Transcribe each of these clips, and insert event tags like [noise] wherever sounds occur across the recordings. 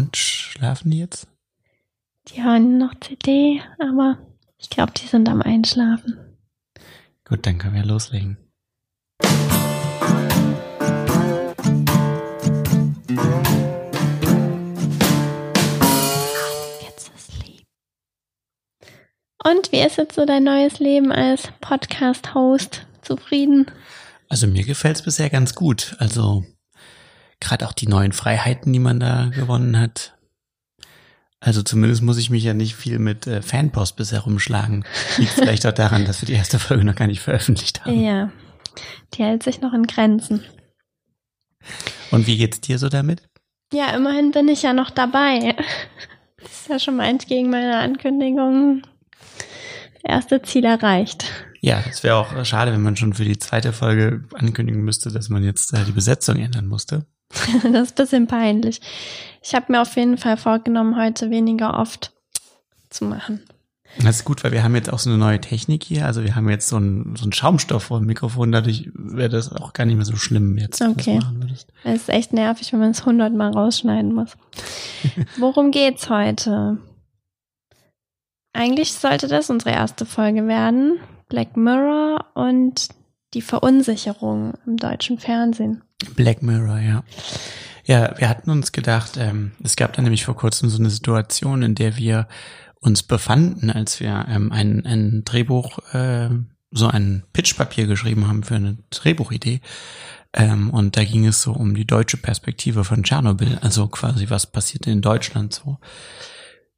Und schlafen die jetzt? Die hören noch CD, aber ich glaube, die sind am Einschlafen. Gut, dann können wir loslegen. Und wie ist jetzt so dein neues Leben als Podcast-Host? Zufrieden? Also mir gefällt es bisher ganz gut. Also gerade auch die neuen Freiheiten, die man da gewonnen hat. Also zumindest muss ich mich ja nicht viel mit äh, Fanpost bisher rumschlagen. Liegt vielleicht auch daran, dass wir die erste Folge noch gar nicht veröffentlicht haben. Ja, die hält sich noch in Grenzen. Und wie geht's dir so damit? Ja, immerhin bin ich ja noch dabei. Das ist ja schon mal entgegen meiner Ankündigung. Erste Ziel erreicht. Ja, es wäre auch schade, wenn man schon für die zweite Folge ankündigen müsste, dass man jetzt äh, die Besetzung ändern musste. [laughs] das ist ein bisschen peinlich. Ich habe mir auf jeden Fall vorgenommen, heute weniger oft zu machen. Das ist gut, weil wir haben jetzt auch so eine neue Technik hier. Also wir haben jetzt so ein, so ein Schaumstoff vor dem Mikrofon. Dadurch wäre das auch gar nicht mehr so schlimm jetzt, okay. Es ist echt nervig, wenn man es hundertmal rausschneiden muss. [laughs] Worum geht's heute? Eigentlich sollte das unsere erste Folge werden. Black Mirror und die Verunsicherung im deutschen Fernsehen. Black Mirror, ja. Ja, wir hatten uns gedacht, ähm, es gab da nämlich vor kurzem so eine Situation, in der wir uns befanden, als wir ähm, ein, ein Drehbuch, äh, so ein Pitchpapier geschrieben haben für eine Drehbuchidee. Ähm, und da ging es so um die deutsche Perspektive von Tschernobyl, also quasi was passiert in Deutschland so.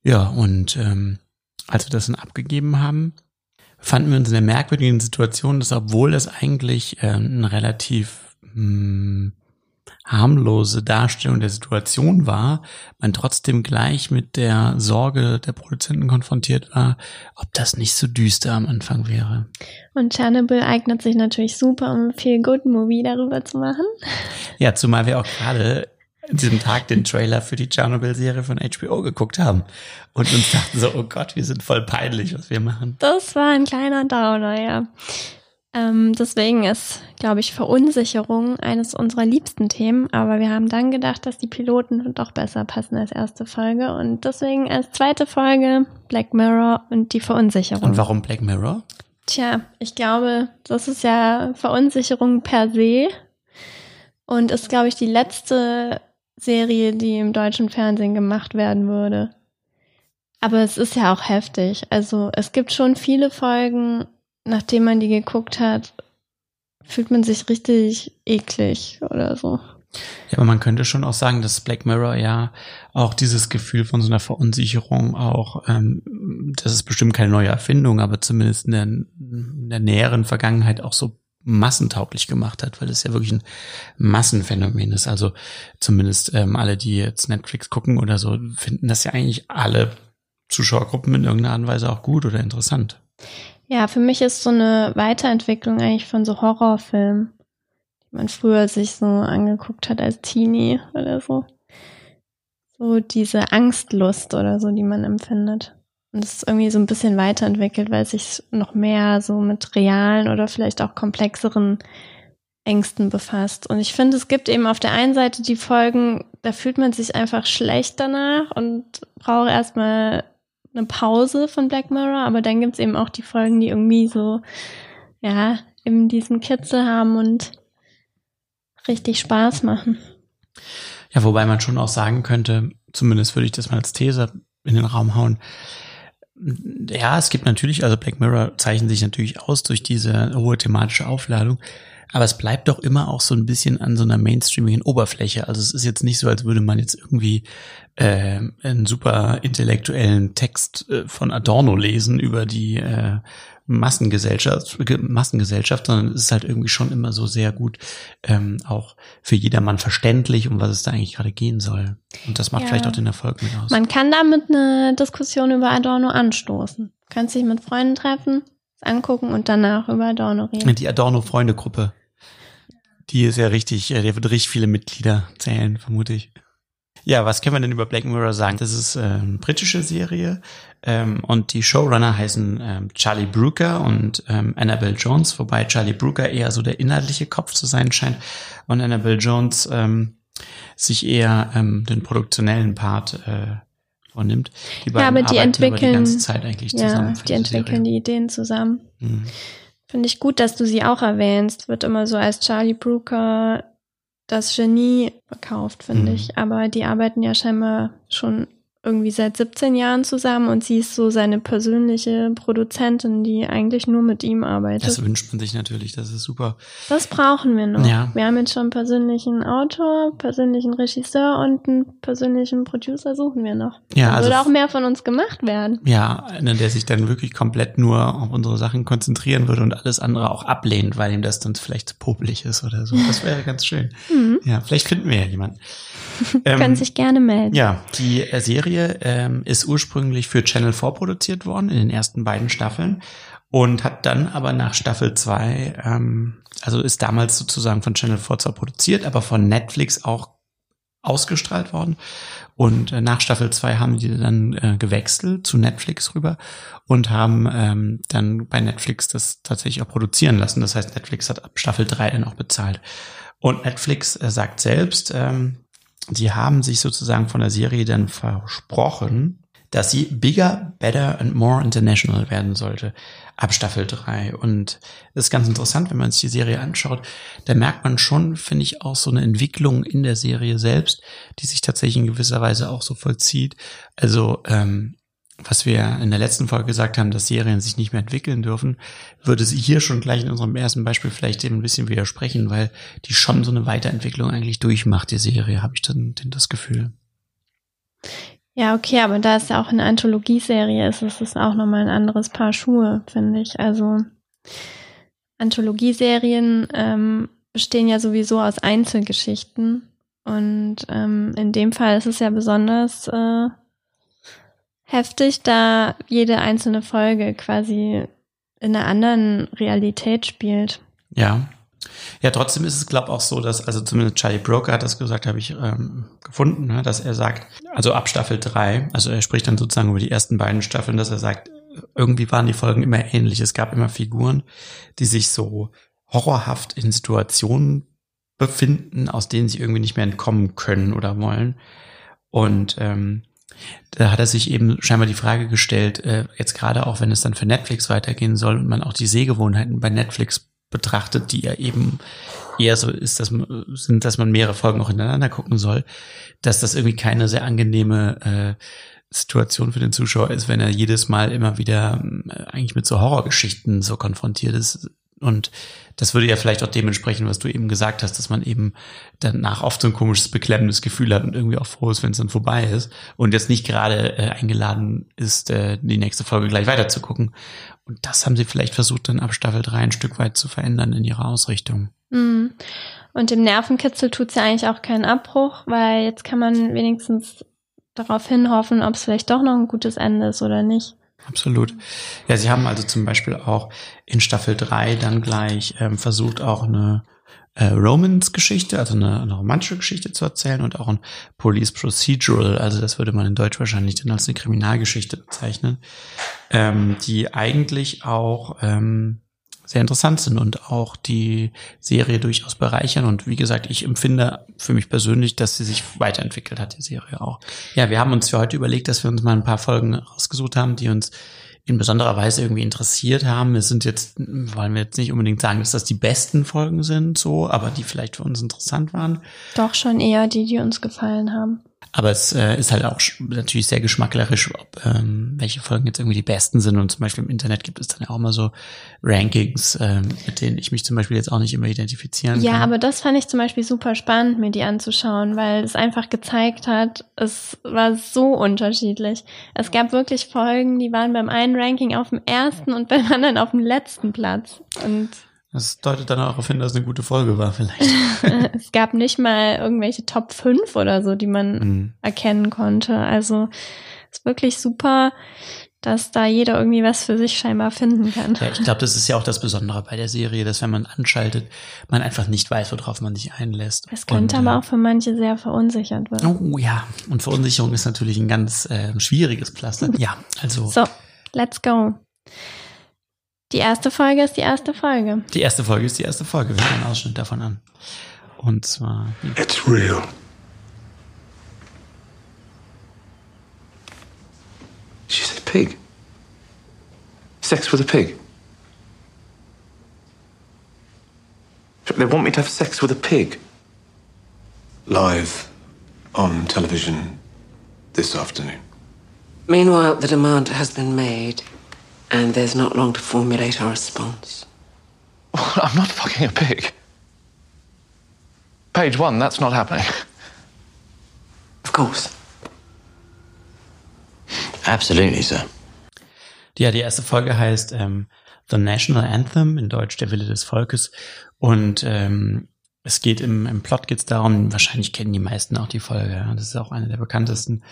Ja, und ähm, als wir das dann abgegeben haben, fanden wir uns in der merkwürdigen Situation, dass obwohl es eigentlich äh, ein relativ mh, harmlose Darstellung der Situation war, man trotzdem gleich mit der Sorge der Produzenten konfrontiert war, ob das nicht so düster am Anfang wäre. Und Chernobyl eignet sich natürlich super, um viel Good Movie darüber zu machen. Ja, zumal wir auch gerade an diesem Tag den Trailer für die Chernobyl-Serie von HBO geguckt haben und uns dachten so, oh Gott, wir sind voll peinlich, was wir machen. Das war ein kleiner Downer, ja. Ähm, deswegen ist, glaube ich, Verunsicherung eines unserer liebsten Themen. Aber wir haben dann gedacht, dass die Piloten doch besser passen als erste Folge. Und deswegen als zweite Folge Black Mirror und die Verunsicherung. Und warum Black Mirror? Tja, ich glaube, das ist ja Verunsicherung per se. Und ist, glaube ich, die letzte Serie, die im deutschen Fernsehen gemacht werden würde. Aber es ist ja auch heftig. Also es gibt schon viele Folgen, nachdem man die geguckt hat, fühlt man sich richtig eklig oder so. Ja, aber man könnte schon auch sagen, dass Black Mirror ja auch dieses Gefühl von so einer Verunsicherung auch, ähm, das ist bestimmt keine neue Erfindung, aber zumindest in der, in der näheren Vergangenheit auch so massentauglich gemacht hat, weil es ja wirklich ein Massenphänomen ist. Also zumindest ähm, alle, die jetzt Netflix gucken oder so, finden das ja eigentlich alle Zuschauergruppen in irgendeiner Art und Weise auch gut oder interessant. Ja, für mich ist so eine Weiterentwicklung eigentlich von so Horrorfilmen, die man früher sich so angeguckt hat als Teenie oder so. So diese Angstlust oder so, die man empfindet. Und es ist irgendwie so ein bisschen weiterentwickelt, weil es sich noch mehr so mit realen oder vielleicht auch komplexeren Ängsten befasst. Und ich finde, es gibt eben auf der einen Seite die Folgen, da fühlt man sich einfach schlecht danach und braucht erstmal eine Pause von Black Mirror, aber dann gibt's eben auch die Folgen, die irgendwie so, ja, eben diesen Kitzel haben und richtig Spaß machen. Ja, wobei man schon auch sagen könnte, zumindest würde ich das mal als These in den Raum hauen, ja, es gibt natürlich, also Black Mirror zeichnet sich natürlich aus durch diese hohe thematische Aufladung, aber es bleibt doch immer auch so ein bisschen an so einer mainstreamigen Oberfläche. Also es ist jetzt nicht so, als würde man jetzt irgendwie äh, einen super intellektuellen Text äh, von Adorno lesen über die äh, Massengesellschaft, Massengesellschaft, sondern es ist halt irgendwie schon immer so sehr gut ähm, auch für jedermann verständlich, um was es da eigentlich gerade gehen soll. Und das macht Ja. vielleicht auch den Erfolg mit aus. Man kann damit eine Diskussion über Adorno anstoßen. Kannst dich mit Freunden treffen, es angucken und danach über Adorno reden. Die Adorno-Freunde-Gruppe. Die ist ja richtig, äh, der wird richtig viele Mitglieder zählen, vermute ich. Ja, was können wir denn über Black Mirror sagen? Das ist äh, eine britische Serie ähm, und die Showrunner heißen ähm, Charlie Brooker und ähm, Annabelle Jones, wobei Charlie Brooker eher so der inhaltliche Kopf zu sein scheint und Annabelle Jones ähm, sich eher ähm, den produktionellen Part äh, vornimmt. Die beiden ja, aber die entwickeln die ganze Zeit eigentlich zusammen. Ja, die entwickeln Serie. die Ideen zusammen. Mhm. Finde ich gut, dass du sie auch erwähnst. Wird immer so als Charlie Brooker das Genie verkauft, finde mhm. ich. Aber die arbeiten ja scheinbar schon irgendwie seit 17 Jahren zusammen und sie ist so seine persönliche Produzentin, die eigentlich nur mit ihm arbeitet. Das wünscht man sich natürlich, das ist super. Das brauchen wir noch. Ja. Wir haben jetzt schon einen persönlichen Autor, persönlichen Regisseur und einen persönlichen Producer suchen wir noch. Ja, da also würde auch mehr von uns gemacht werden. Ja, einer, der sich dann wirklich komplett nur auf unsere Sachen konzentrieren würde und alles andere auch ablehnt, weil ihm das dann vielleicht zu popelig ist oder so. Das wäre ganz schön. Mhm. Ja, vielleicht finden wir ja jemanden. [laughs] Ähm, Können sich gerne melden. Ja, die äh, Serie ähm, ist ursprünglich für Channel 4 produziert worden in den ersten beiden Staffeln und hat dann aber nach Staffel 2, ähm, also ist damals sozusagen von Channel 4 zwar produziert, aber von Netflix auch ausgestrahlt worden. Und äh, nach Staffel 2 haben die dann äh, gewechselt zu Netflix rüber und haben ähm, dann bei Netflix das tatsächlich auch produzieren lassen. Das heißt, Netflix hat ab Staffel 3 dann auch bezahlt. Und Netflix äh, sagt selbst, ähm, sie haben sich sozusagen von der Serie dann versprochen, dass sie bigger, better and more international werden sollte ab Staffel 3. Und das ist ganz interessant, wenn man sich die Serie anschaut. Da merkt man schon, finde ich, auch so eine Entwicklung in der Serie selbst, die sich tatsächlich in gewisser Weise auch so vollzieht. Also ähm, was wir in der letzten Folge gesagt haben, dass Serien sich nicht mehr entwickeln dürfen, würde sie hier schon gleich in unserem ersten Beispiel vielleicht eben ein bisschen widersprechen, weil die schon so eine Weiterentwicklung eigentlich durchmacht, die Serie, habe ich dann das Gefühl. Ja, okay, aber da es ja auch eine Anthologieserie ist, ist es auch nochmal ein anderes Paar Schuhe, finde ich. Also Anthologieserien ähm, bestehen ja sowieso aus Einzelgeschichten. Und ähm, in dem Fall ist es ja besonders äh, heftig, da jede einzelne Folge quasi in einer anderen Realität spielt. Ja. Ja, trotzdem ist es, glaube ich, auch so, dass, also zumindest Charlie Broker hat das gesagt, habe ich ähm, gefunden, ne, dass er sagt, also ab Staffel 3, also er spricht dann sozusagen über die ersten beiden Staffeln, dass er sagt, irgendwie waren die Folgen immer ähnlich. Es gab immer Figuren, die sich so horrorhaft in Situationen befinden, aus denen sie irgendwie nicht mehr entkommen können oder wollen. Und ähm, da hat er sich eben scheinbar die Frage gestellt, äh, jetzt gerade auch wenn es dann für Netflix weitergehen soll und man auch die Sehgewohnheiten bei Netflix betrachtet, die ja eben eher so ist, dass man, sind, dass man mehrere Folgen auch hintereinander gucken soll, dass das irgendwie keine sehr angenehme äh, Situation für den Zuschauer ist, wenn er jedes Mal immer wieder äh, eigentlich mit so Horrorgeschichten so konfrontiert ist, und das würde ja vielleicht auch dementsprechend, was du eben gesagt hast, dass man eben danach oft so ein komisches, beklemmendes Gefühl hat und irgendwie auch froh ist, wenn es dann vorbei ist und jetzt nicht gerade äh, eingeladen ist, äh, die nächste Folge gleich weiterzugucken. Und das haben sie vielleicht versucht, dann ab Staffel 3 ein Stück weit zu verändern in ihrer Ausrichtung. Mhm. Und dem Nervenkitzel tut es ja eigentlich auch keinen Abbruch, weil jetzt kann man wenigstens darauf hinhoffen, ob es vielleicht doch noch ein gutes Ende ist oder nicht. Absolut. Ja, sie haben also zum Beispiel auch in Staffel 3 dann gleich ähm, versucht, auch eine äh, Romance-Geschichte, also eine, eine romantische Geschichte zu erzählen und auch ein Police Procedural, also das würde man in Deutsch wahrscheinlich dann als eine Kriminalgeschichte bezeichnen, ähm, die eigentlich auch ähm, sehr interessant sind und auch die Serie durchaus bereichern. Und wie gesagt, ich empfinde für mich persönlich, dass sie sich weiterentwickelt hat, die Serie auch. Ja, wir haben uns für heute überlegt, dass wir uns mal ein paar Folgen rausgesucht haben, die uns in besonderer Weise irgendwie interessiert haben. Es sind jetzt, wollen wir jetzt nicht unbedingt sagen, dass das die besten Folgen sind, so, aber die vielleicht für uns interessant waren. Doch schon eher die, die uns gefallen haben. Aber es äh, ist halt auch natürlich sehr geschmacklerisch, ob, ähm, welche Folgen jetzt irgendwie die besten sind. Und zum Beispiel im Internet gibt es dann ja auch mal so Rankings, ähm, mit denen ich mich zum Beispiel jetzt auch nicht immer identifizieren ja, kann. Ja, aber das fand ich zum Beispiel super spannend, mir die anzuschauen, weil es einfach gezeigt hat, es war so unterschiedlich. Es gab wirklich Folgen, die waren beim einen Ranking auf dem ersten und beim anderen auf dem letzten Platz. Und das deutet dann auch darauf hin, dass es eine gute Folge war, vielleicht. [laughs] es gab nicht mal irgendwelche Top 5 oder so, die man mhm. erkennen konnte. Also ist wirklich super, dass da jeder irgendwie was für sich scheinbar finden kann. Ja, ich glaube, das ist ja auch das Besondere bei der Serie, dass wenn man anschaltet, man einfach nicht weiß, worauf man sich einlässt. Es könnte und, aber äh, auch für manche sehr verunsichert werden. Oh ja, und Verunsicherung ist natürlich ein ganz äh, schwieriges Pflaster. Ja, also. So, let's go. Die erste Folge ist die erste Folge. Die erste Folge ist die erste Folge. Wir hören einen Ausschnitt davon an. Und zwar. It's real. She said pig. Sex with a pig. They want me to have sex with a pig. Live on television this afternoon. Meanwhile, the demand has been made and there's not long to formulate our response. I'm not fucking a pig. Page one, that's not happening. Of course. Absolutely, sir. Ja, die erste Folge heißt ähm, The National Anthem, in Deutsch der Wille des Volkes. Und ähm, es geht im, im Plot geht es darum, wahrscheinlich kennen die meisten auch die Folge, ja, das ist auch eine der bekanntesten.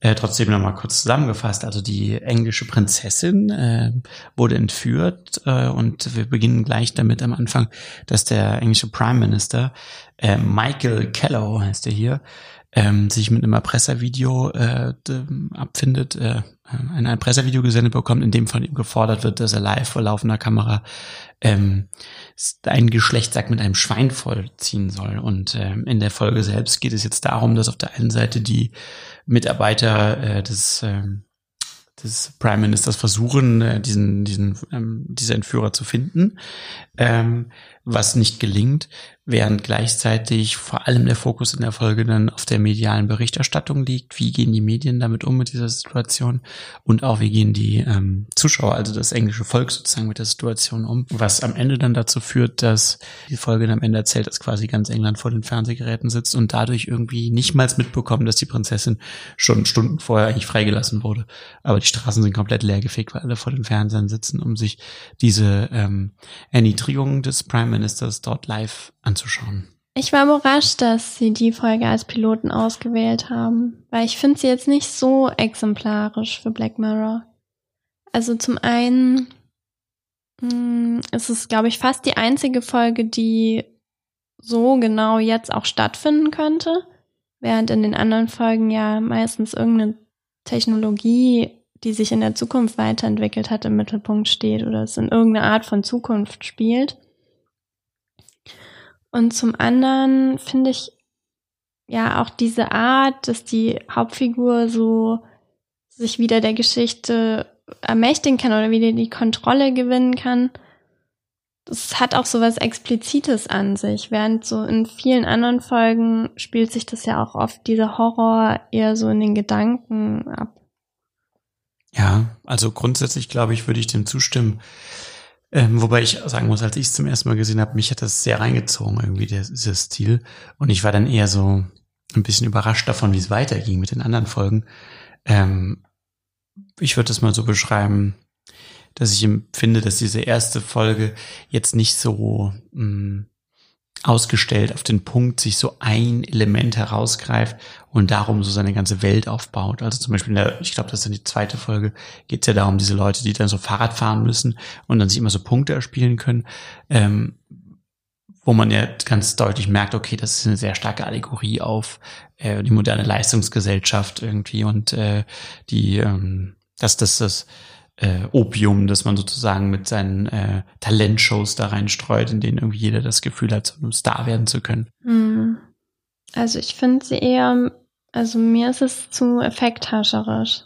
Äh, trotzdem nochmal kurz zusammengefasst. Also die englische Prinzessin äh, wurde entführt äh, und wir beginnen gleich damit am Anfang, dass der englische Prime Minister äh, Michael Kellow heißt er hier, ähm, sich mit einem Erpresservideo äh, abfindet, äh, ein Erpresservideo gesendet bekommt, in dem von ihm gefordert wird, dass er live vor laufender Kamera ähm, ein Geschlechtsakt mit einem Schwein vollziehen soll. Und ähm, in der Folge selbst geht es jetzt darum, dass auf der einen Seite die Mitarbeiter äh, des ähm, des Prime Ministers versuchen, äh, diesen, diesen, ähm, diese Entführer zu finden, ähm, was nicht gelingt während gleichzeitig vor allem der Fokus in der Folge dann auf der medialen Berichterstattung liegt. Wie gehen die Medien damit um mit dieser Situation und auch wie gehen die ähm, Zuschauer, also das englische Volk sozusagen mit der Situation um, was am Ende dann dazu führt, dass die Folge dann am Ende erzählt, dass quasi ganz England vor den Fernsehgeräten sitzt und dadurch irgendwie nicht mal mitbekommen, dass die Prinzessin schon Stunden vorher eigentlich freigelassen wurde. Aber die Straßen sind komplett leergefegt, weil alle vor den Fernsehern sitzen, um sich diese ähm, Erniedrigung des Prime Ministers dort live anzuschauen. Ich war überrascht, dass sie die Folge als Piloten ausgewählt haben, weil ich finde sie jetzt nicht so exemplarisch für Black Mirror. Also zum einen mh, mm, ist es, glaube ich, fast die einzige Folge, die so genau jetzt auch stattfinden könnte, während in den anderen Folgen ja meistens irgendeine Technologie, die sich in der Zukunft weiterentwickelt hat, im Mittelpunkt steht oder es in irgendeine Art von Zukunft spielt. Und zum anderen finde ich ja auch diese Art, dass die Hauptfigur so sich wieder der Geschichte ermächtigen kann oder wieder die Kontrolle gewinnen kann. Das hat auch so was Explizites an sich, während so in vielen anderen Folgen spielt sich das ja auch oft dieser Horror eher so in den Gedanken ab. Ja, also grundsätzlich glaube ich, würde ich dem zustimmen. Ähm, wobei ich sagen muss, als ich es zum ersten Mal gesehen habe, mich hat das sehr reingezogen, irgendwie der, dieser Stil. Und ich war dann eher so ein bisschen überrascht davon, wie es weiterging mit den anderen Folgen. Ähm, ich würde das mal so beschreiben, dass ich empfinde, dass diese erste Folge jetzt nicht so mh, mm, ausgestellt auf den Punkt sich so ein Element herausgreift und darum so seine ganze Welt aufbaut. Also zum Beispiel, in der, ich glaube, das ist dann die zweite Folge, geht es ja darum, diese Leute, die dann so Fahrrad fahren müssen und dann sich immer so Punkte erspielen können, ähm, wo man ja ganz deutlich merkt, okay, das ist eine sehr starke Allegorie auf äh, die moderne Leistungsgesellschaft irgendwie und äh, die, ähm, dass das das äh, Opium, das man sozusagen mit seinen äh, Talentshows da reinstreut, in denen irgendwie jeder das Gefühl hat, so ein Star werden zu können. Hm. Also ich finde sie eher, also mir ist es zu effekthascherisch.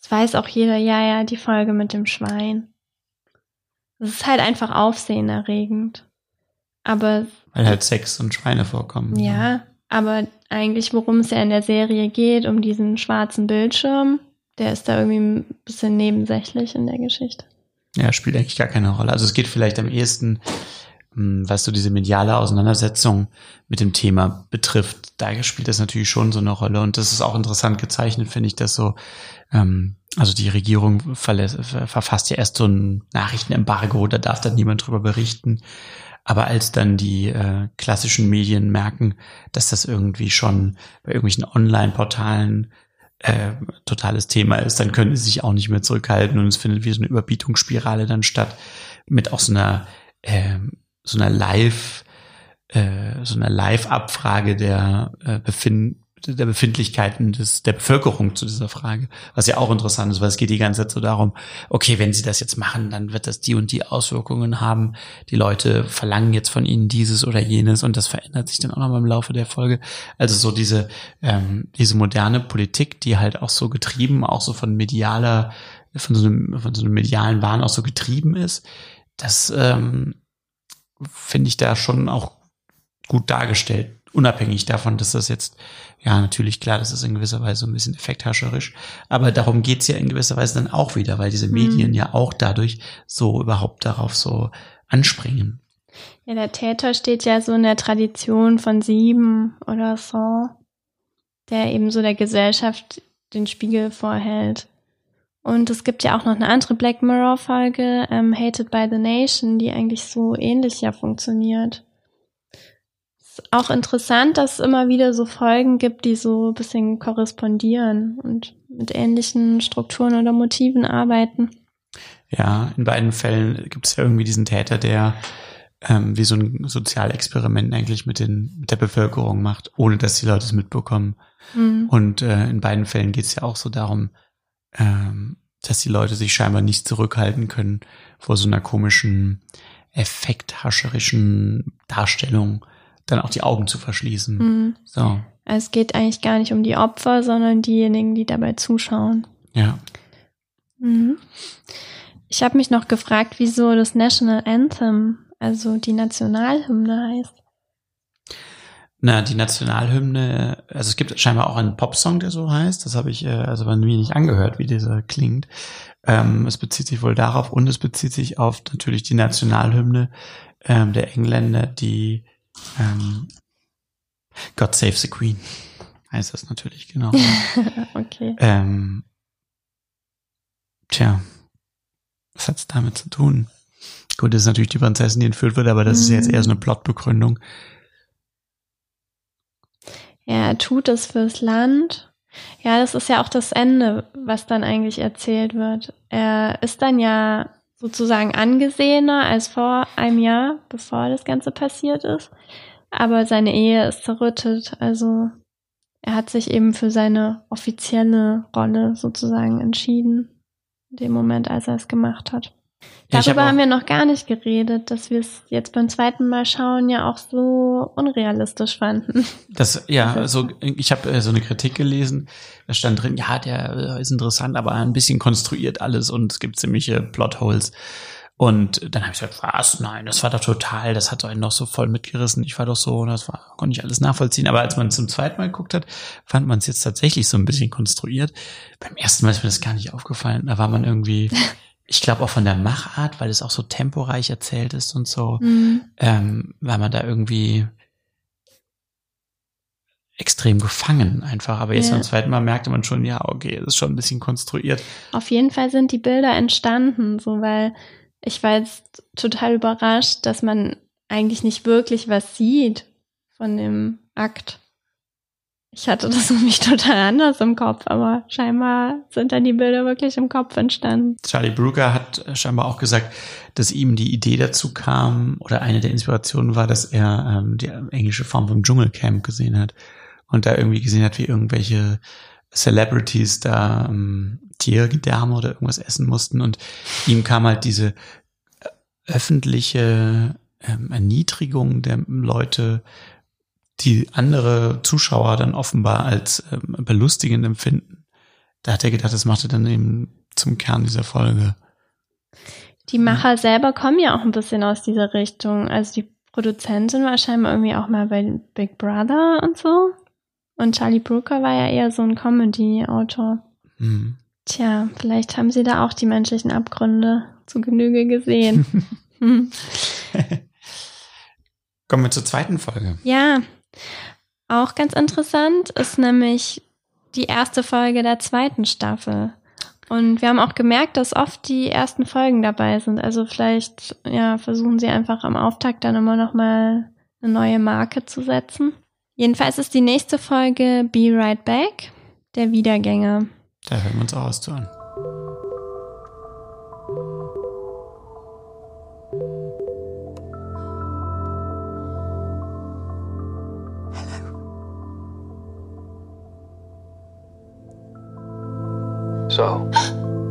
Es weiß auch jeder, ja, ja, die Folge mit dem Schwein. Es ist halt einfach aufsehenerregend. Aber. Weil halt Sex und Schweine vorkommen. Ja, aber eigentlich, worum es ja in der Serie geht, um diesen schwarzen Bildschirm, der ist da irgendwie ein bisschen nebensächlich in der Geschichte. Ja, spielt eigentlich gar keine Rolle. Also es geht vielleicht am ehesten, hm, was so diese mediale Auseinandersetzung mit dem Thema betrifft. Da spielt das natürlich schon so eine Rolle. Und das ist auch interessant gezeichnet, finde ich, dass so, ähm, also die Regierung verfasst ja erst so ein Nachrichtenembargo, da darf dann niemand drüber berichten. Aber als dann die äh, klassischen Medien merken, dass das irgendwie schon bei irgendwelchen Online-Portalen äh, totales Thema ist, dann können sie sich auch nicht mehr zurückhalten und es findet wie so eine Überbietungsspirale dann statt mit auch so einer äh, so einer Live äh, so einer Live-Abfrage der äh, Befinden der Befindlichkeiten des, der Bevölkerung zu dieser Frage. Was ja auch interessant ist, weil es geht die ganze Zeit so darum, okay, wenn sie das jetzt machen, dann wird das die und die Auswirkungen haben. Die Leute verlangen jetzt von ihnen dieses oder jenes und das verändert sich dann auch noch im Laufe der Folge. Also so diese, ähm, diese moderne Politik, die halt auch so getrieben, auch so von medialer, von so einem, von so einem medialen Wahn auch so getrieben ist, das ähm, finde ich da schon auch gut dargestellt unabhängig davon, dass das jetzt, ja, natürlich klar, das ist in gewisser Weise so ein bisschen effekthascherisch, aber darum geht's ja in gewisser Weise dann auch wieder, weil diese Medien mhm. ja auch dadurch so überhaupt darauf so anspringen. Ja, der Täter steht ja so in der Tradition von sieben oder so, der eben so der Gesellschaft den Spiegel vorhält. Und es gibt ja auch noch eine andere Black Mirror-Folge, ähm, Hated by the Nation, die eigentlich so ähnlich ja funktioniert auch interessant, dass es immer wieder so Folgen gibt, die so ein bisschen korrespondieren und mit ähnlichen Strukturen oder Motiven arbeiten. Ja, in beiden Fällen gibt es ja irgendwie diesen Täter, der ähm, wie so ein Sozialexperiment eigentlich mit, den, mit der Bevölkerung macht, ohne dass die Leute es mitbekommen. Mhm. Und äh, in beiden Fällen geht es ja auch so darum, ähm, dass die Leute sich scheinbar nicht zurückhalten können vor so einer komischen, effekthascherischen Darstellung dann auch die Augen zu verschließen. Mhm. So. Es geht eigentlich gar nicht um die Opfer, sondern diejenigen, die dabei zuschauen. Ja. Mhm. Ich habe mich noch gefragt, wieso das National Anthem, also die Nationalhymne heißt. Na, die Nationalhymne, also es gibt scheinbar auch einen Popsong, der so heißt. Das habe ich äh, also bei mir nicht angehört, wie dieser klingt. Ähm, es bezieht sich wohl darauf und es bezieht sich auf natürlich die Nationalhymne ähm, der Engländer, die ähm, God Save the Queen heißt das natürlich, genau. [laughs] okay. Ähm, tja, was hat's damit zu tun? Gut, das ist natürlich die Prinzessin, die entführt wird, aber das mhm. ist jetzt eher so eine Plotbegründung. Ja, er tut es fürs Land. Ja, das ist ja auch das Ende, was dann eigentlich erzählt wird. Er ist dann ja sozusagen angesehener als vor einem Jahr, bevor das Ganze passiert ist. Aber seine Ehe ist zerrüttet. Also er hat sich eben für seine offizielle Rolle sozusagen entschieden. In dem Moment, als er es gemacht hat. Ja, Darüber hab haben wir noch gar nicht geredet, dass wir es jetzt beim zweiten Mal schauen ja auch so unrealistisch fanden. Das ja, also ich habe äh, so eine Kritik gelesen, da stand drin, ja, der äh, ist interessant, aber ein bisschen konstruiert alles und es gibt ziemliche Plotholes. Und dann habe ich gesagt, was? Nein, das war doch total, das hat einen noch so voll mitgerissen. Ich war doch so, das war, konnte ich alles nachvollziehen. Aber als man zum zweiten Mal geguckt hat, fand man es jetzt tatsächlich so ein bisschen konstruiert. Beim ersten Mal ist mir das gar nicht aufgefallen. Da war man irgendwie, [laughs] ich glaube auch von der Machart, weil es auch so temporeich erzählt ist und so, mhm. ähm, war man da irgendwie extrem gefangen einfach. Aber jetzt ja. beim zweiten Mal merkte man schon, ja, okay, es ist schon ein bisschen konstruiert. Auf jeden Fall sind die Bilder entstanden, so weil ich war jetzt total überrascht, dass man eigentlich nicht wirklich was sieht von dem Akt. Ich hatte das [laughs] nämlich total anders im Kopf, aber scheinbar sind dann die Bilder wirklich im Kopf entstanden. Charlie Brooker hat scheinbar auch gesagt, dass ihm die Idee dazu kam oder eine der Inspirationen war, dass er ähm, die englische Form vom Dschungelcamp gesehen hat und da irgendwie gesehen hat, wie irgendwelche Celebrities da ähm, Tiergedärme oder irgendwas essen mussten und ihm kam halt diese äh, öffentliche ähm, Erniedrigung der Leute die andere Zuschauer dann offenbar als ähm, belustigend empfinden. Da hat er gedacht, das macht er dann eben zum Kern dieser Folge. Die Macher selber kommen ja auch ein bisschen aus dieser Richtung. Also die Produzentin war scheinbar irgendwie auch mal bei Big Brother und so. Und Charlie Brooker war ja eher so ein Comedy-Autor. Mhm. Tja, vielleicht haben sie da auch die menschlichen Abgründe zu Genüge gesehen. [laughs] Kommen wir zur zweiten Folge. Ja, auch ganz interessant ist nämlich die erste Folge der zweiten Staffel. Und wir haben auch gemerkt, dass oft die ersten Folgen dabei sind. Also vielleicht ja, versuchen sie einfach am Auftakt dann immer noch mal eine neue Marke zu setzen. Jedenfalls ist die nächste Folge Be Right Back, der Wiedergänger. Da hören wir uns auch was zu an. So,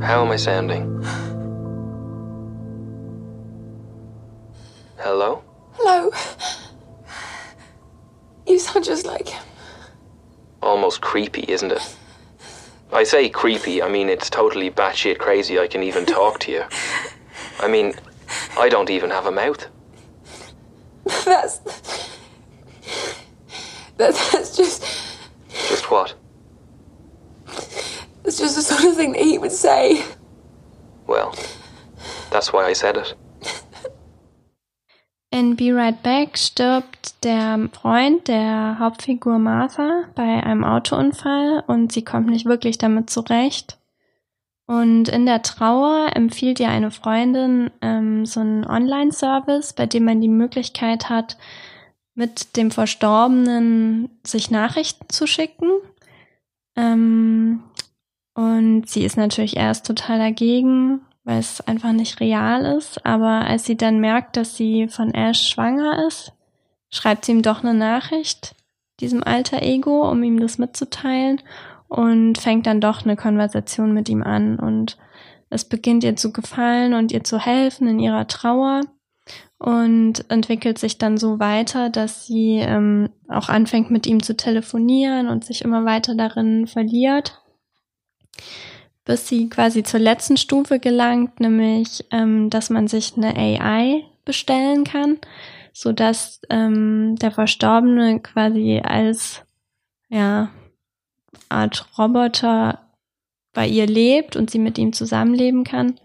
how am I sounding? Hello? Hello. You sound just like him. Almost creepy, isn't it? I say creepy, I mean it's totally batshit crazy I can even talk to you. I mean, I don't even have a mouth. [laughs] That's. That, that's just. Just what? It's just the sort of thing that he would say. Well, that's why I said it. In Be Right Back stirbt der Freund der Hauptfigur Martha bei einem Autounfall und sie kommt nicht wirklich damit zurecht. Und in der Trauer empfiehlt ihr eine Freundin ähm, so einen Online-Service, bei dem man die Möglichkeit hat, mit dem Verstorbenen sich Nachrichten zu schicken. Ähm, und sie ist natürlich erst total dagegen, weil es einfach nicht real ist. Aber als sie dann merkt, dass sie von Ash schwanger ist, schreibt sie ihm doch eine Nachricht, diesem alter Ego, um ihm das mitzuteilen und fängt dann doch eine Konversation mit ihm an und es beginnt ihr zu gefallen und ihr zu helfen in ihrer Trauer und entwickelt sich dann so weiter, dass sie ähm, auch anfängt mit ihm zu telefonieren und sich immer weiter darin verliert bis sie quasi zur letzten Stufe gelangt, nämlich, ähm, dass man sich eine AI bestellen kann, so dass ähm, der Verstorbene quasi als ja Art Roboter bei ihr lebt und sie mit ihm zusammenleben kann.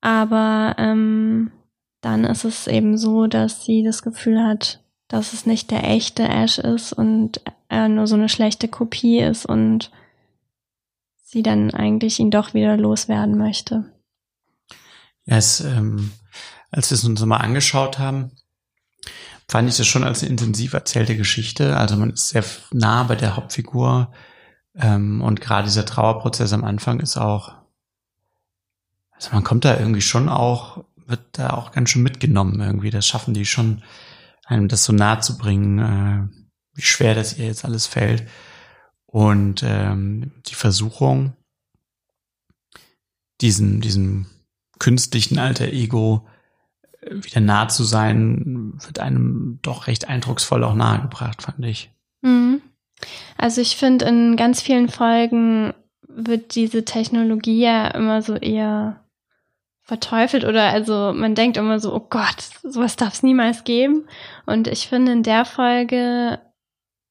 Aber ähm, dann ist es eben so, dass sie das Gefühl hat, dass es nicht der echte Ash ist und er nur so eine schlechte Kopie ist und sie dann eigentlich ihn doch wieder loswerden möchte. Es, ähm, als wir es uns mal angeschaut haben, fand ich das schon als eine intensiv erzählte Geschichte. Also man ist sehr nah bei der Hauptfigur ähm, und gerade dieser Trauerprozess am Anfang ist auch, also man kommt da irgendwie schon auch, wird da auch ganz schön mitgenommen irgendwie. Das schaffen die schon, einem das so nahe zu bringen, äh, wie schwer das ihr jetzt alles fällt. Und ähm, die Versuchung, diesen, diesem künstlichen alter Ego äh, wieder nah zu sein, wird einem doch recht eindrucksvoll auch nahegebracht, fand ich. Mhm. Also ich finde, in ganz vielen Folgen wird diese Technologie ja immer so eher verteufelt oder also man denkt immer so, oh Gott, sowas darf es niemals geben. Und ich finde, in der Folge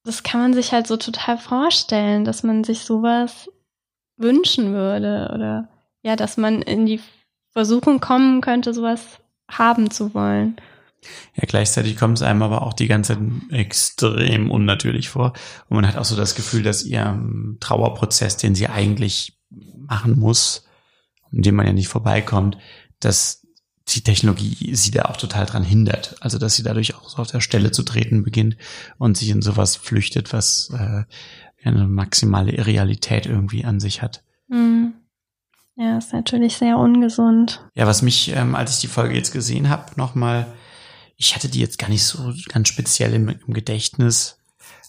das kann man sich halt so total vorstellen, dass man sich sowas wünschen würde oder ja, dass man in die Versuchung kommen könnte, sowas haben zu wollen. Ja, gleichzeitig kommt es einem aber auch die ganze Zeit extrem unnatürlich vor. Und man hat auch so das Gefühl, dass ihr Trauerprozess, den sie eigentlich machen muss, um den man ja nicht vorbeikommt, dass die Technologie sie da auch total dran hindert. Also dass sie dadurch auch so auf der Stelle zu treten beginnt und sich in sowas flüchtet, was äh, eine maximale Irrealität irgendwie an sich hat. Mhm. Ja, ist natürlich sehr ungesund. Ja, was mich, ähm, als ich die Folge jetzt gesehen habe, nochmal, ich hatte die jetzt gar nicht so ganz speziell im, im Gedächtnis.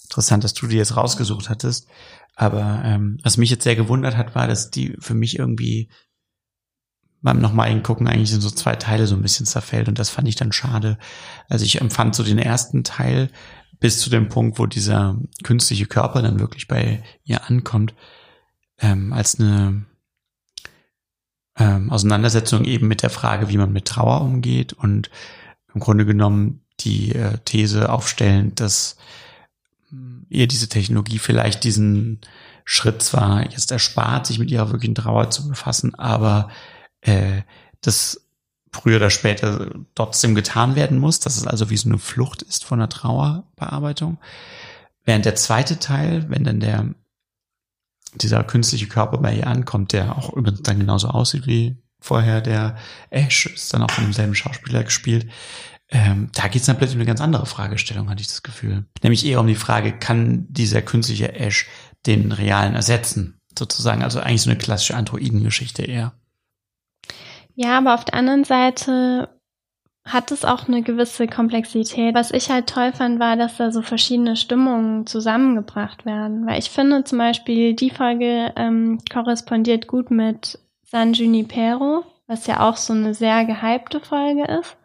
Interessant, dass du die jetzt rausgesucht hattest. Aber ähm, was mich jetzt sehr gewundert hat, war, dass die für mich irgendwie beim nochmal hingucken eigentlich in so zwei Teile so ein bisschen zerfällt und das fand ich dann schade. Also ich empfand so den ersten Teil bis zu dem Punkt, wo dieser künstliche Körper dann wirklich bei ihr ankommt, ähm, als eine ähm, Auseinandersetzung eben mit der Frage, wie man mit Trauer umgeht und im Grunde genommen die äh, These aufstellen, dass hm, ihr diese Technologie vielleicht diesen Schritt zwar jetzt erspart, sich mit ihrer wirklichen Trauer zu befassen, aber äh, das früher oder später trotzdem getan werden muss, dass es also wie so eine Flucht ist von der Trauerbearbeitung. Während der zweite Teil, wenn dann der dieser künstliche Körper bei ihr ankommt, der auch übrigens dann genauso aussieht wie vorher der Ash, ist dann auch von demselben Schauspieler gespielt. Ähm, da geht es dann plötzlich um eine ganz andere Fragestellung, hatte ich das Gefühl. Nämlich eher um die Frage, kann dieser künstliche Ash den realen ersetzen? Sozusagen, also eigentlich so eine klassische Androidengeschichte eher. Ja, aber auf der anderen Seite hat es auch eine gewisse Komplexität. Was ich halt toll fand, war, dass da so verschiedene Stimmungen zusammengebracht werden. Weil ich finde zum Beispiel, die Folge ähm, korrespondiert gut mit San Junipero, was ja auch so eine sehr gehypte Folge ist.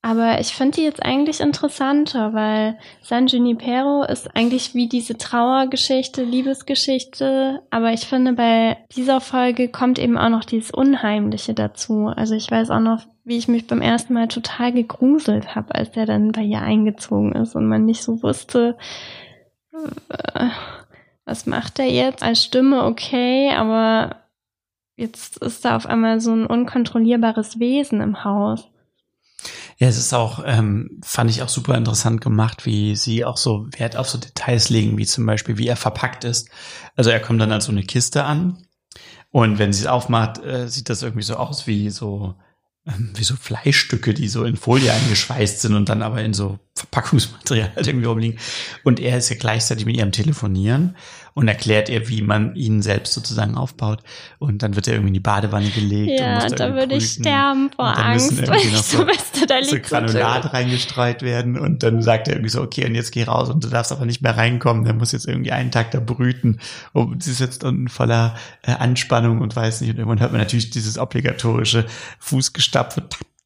Aber ich finde die jetzt eigentlich interessanter, weil San Junipero ist eigentlich wie diese Trauergeschichte, Liebesgeschichte. Aber ich finde, bei dieser Folge kommt eben auch noch dieses Unheimliche dazu. Also ich weiß auch noch, wie ich mich beim ersten Mal total gegruselt habe, als der dann bei ihr eingezogen ist und man nicht so wusste, äh, was macht er jetzt? Als Stimme okay, aber jetzt ist da auf einmal so ein unkontrollierbares Wesen im Haus. Ja, es ist auch, ähm, fand ich auch super interessant gemacht, wie sie auch so Wert auf so Details legen, wie zum Beispiel, wie er verpackt ist. Also er kommt dann als so eine Kiste an und wenn sie es aufmacht, äh, sieht das irgendwie so aus wie so ähm, wie so Fleischstücke, die so in Folie eingeschweißt sind und dann aber in so Verpackungsmaterial halt [laughs] irgendwie rumliegen. Und er ist ja gleichzeitig mit ihrem Telefonieren und erklärt ihr, wie man ihn selbst sozusagen aufbaut. Und dann wird er irgendwie in die Badewanne gelegt. Ja, und da würde ich sterben vor Angst, weil ich so, weißt du, da so Granulat so reingestreut werden. Und dann sagt er irgendwie so, okay, und jetzt geh raus und du darfst aber nicht mehr reinkommen, der muss jetzt irgendwie einen Tag da brüten. Und sie ist jetzt unten voller äh, Anspannung und weiß nicht. Und irgendwann hört man natürlich dieses obligatorische Fußgestapfe, tap, tap, tap,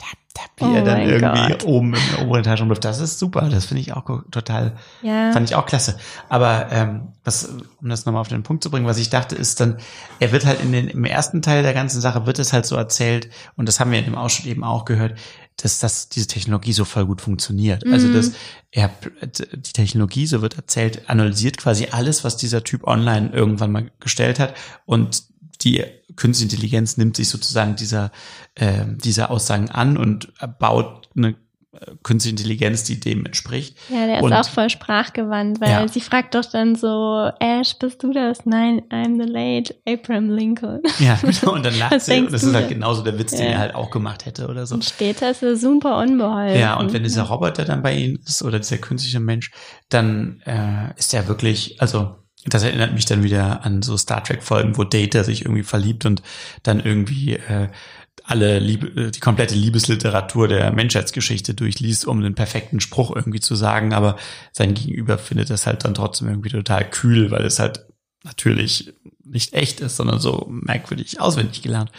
wie Oh er dann irgendwie Gott. oben im oberen Etage rumläuft. Das ist super, das finde ich auch total, Ja. fand ich auch klasse. Aber ähm, was, um das nochmal auf den Punkt zu bringen, was ich dachte, ist dann, er wird halt in den, im ersten Teil der ganzen Sache wird es halt so erzählt, und das haben wir in dem Ausschnitt eben auch gehört, dass das, diese Technologie so voll gut funktioniert. Also, Mhm. dass er, die Technologie, so wird erzählt, analysiert quasi alles, was dieser Typ online irgendwann mal gestellt hat und die Künstliche Intelligenz nimmt sich sozusagen dieser, äh, dieser Aussagen an und baut eine äh, Künstliche Intelligenz, die dem entspricht. Ja, der ist Und- auch voll sprachgewandt, weil Ja. sie fragt doch dann so, Ash, bist du das? Nein, I'm the late Abraham Lincoln. Ja, genau. Und dann [laughs] lacht Was sie. Und das ist halt denn? genauso der Witz, den Ja. er halt auch gemacht hätte oder so. Und später ist er super unbeholfen. Ja, und wenn dieser Roboter dann bei ihnen ist oder dieser künstliche Mensch, dann äh, ist er wirklich, also das erinnert mich dann wieder an so Star Trek Folgen, wo Data sich irgendwie verliebt und dann irgendwie äh, alle Liebe, äh, die komplette Liebesliteratur der Menschheitsgeschichte durchliest, um den perfekten Spruch irgendwie zu sagen, aber sein Gegenüber findet das halt dann trotzdem irgendwie total kühl, weil es halt natürlich nicht echt ist, sondern so merkwürdig auswendig gelernt.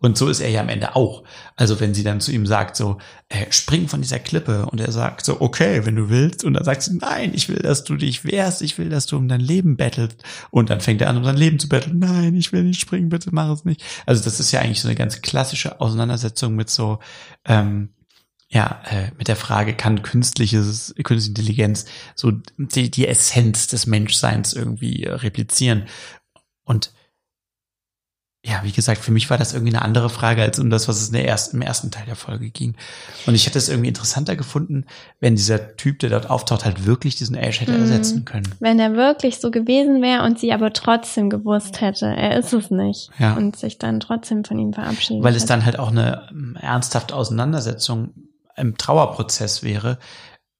Und so ist er ja am Ende auch. Also wenn sie dann zu ihm sagt so, äh, spring von dieser Klippe und er sagt so, okay, wenn du willst. Und dann sagt sie, nein, ich will, dass du dich wehrst, ich will, dass du um dein Leben bettelst. Und dann fängt er an, um sein Leben zu betteln. Nein, ich will nicht springen, bitte mach es nicht. Also das ist ja eigentlich so eine ganz klassische Auseinandersetzung mit so, ähm, ja, äh, mit der Frage, kann künstliches, künstliche Intelligenz so die, die Essenz des Menschseins irgendwie äh, replizieren? Und ja, wie gesagt, für mich war das irgendwie eine andere Frage als um das, was es in der ersten, im ersten Teil der Folge ging. Und ich hätte es irgendwie interessanter gefunden, wenn dieser Typ, der dort auftaucht, halt wirklich diesen Ash hätte Mhm. ersetzen können. Wenn er wirklich so gewesen wäre und sie aber trotzdem gewusst hätte, er ist es nicht. Ja. Und sich dann trotzdem von ihm verabschiedet Weil es dann halt auch eine ähm, ernsthafte Auseinandersetzung im Trauerprozess wäre.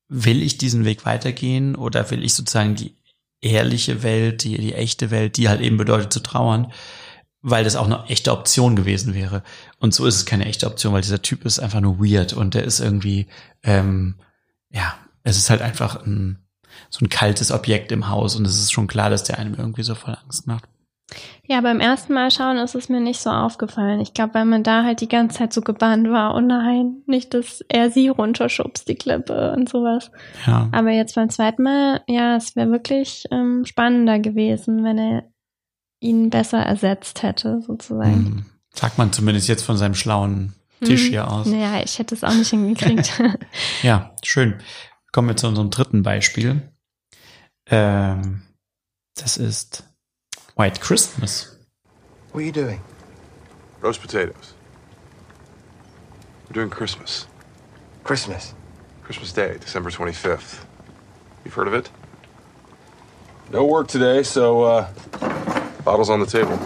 Will ich diesen Weg weitergehen oder will ich sozusagen die ehrliche Welt, die, die echte Welt, die halt eben bedeutet zu trauern, weil das auch eine echte Option gewesen wäre. Und so ist es keine echte Option, weil dieser Typ ist einfach nur weird und der ist irgendwie, ähm, ja, es ist halt einfach ein, so ein kaltes Objekt im Haus und es ist schon klar, dass der einem irgendwie so voll Angst macht. Ja, beim ersten Mal schauen ist es mir nicht so aufgefallen. Ich glaube, weil man da halt die ganze Zeit so gebannt war, oh nein, nicht, dass er sie runterschubst, die Klippe und sowas. Ja. Aber jetzt beim zweiten Mal, ja, es wäre wirklich ähm, spannender gewesen, wenn er ihn besser ersetzt hätte, sozusagen. Mhm. Sagt man zumindest jetzt von seinem schlauen Tisch Mhm. hier aus. Naja, ich hätte es auch nicht hingekriegt. [laughs] Ja, schön. Kommen wir zu unserem dritten Beispiel. Ähm, das ist White Christmas. What are you doing? Roast potatoes. We're doing Christmas. Christmas. Christmas Day, December 25th. You've heard of it? No work today, so uh, Bottles on the table.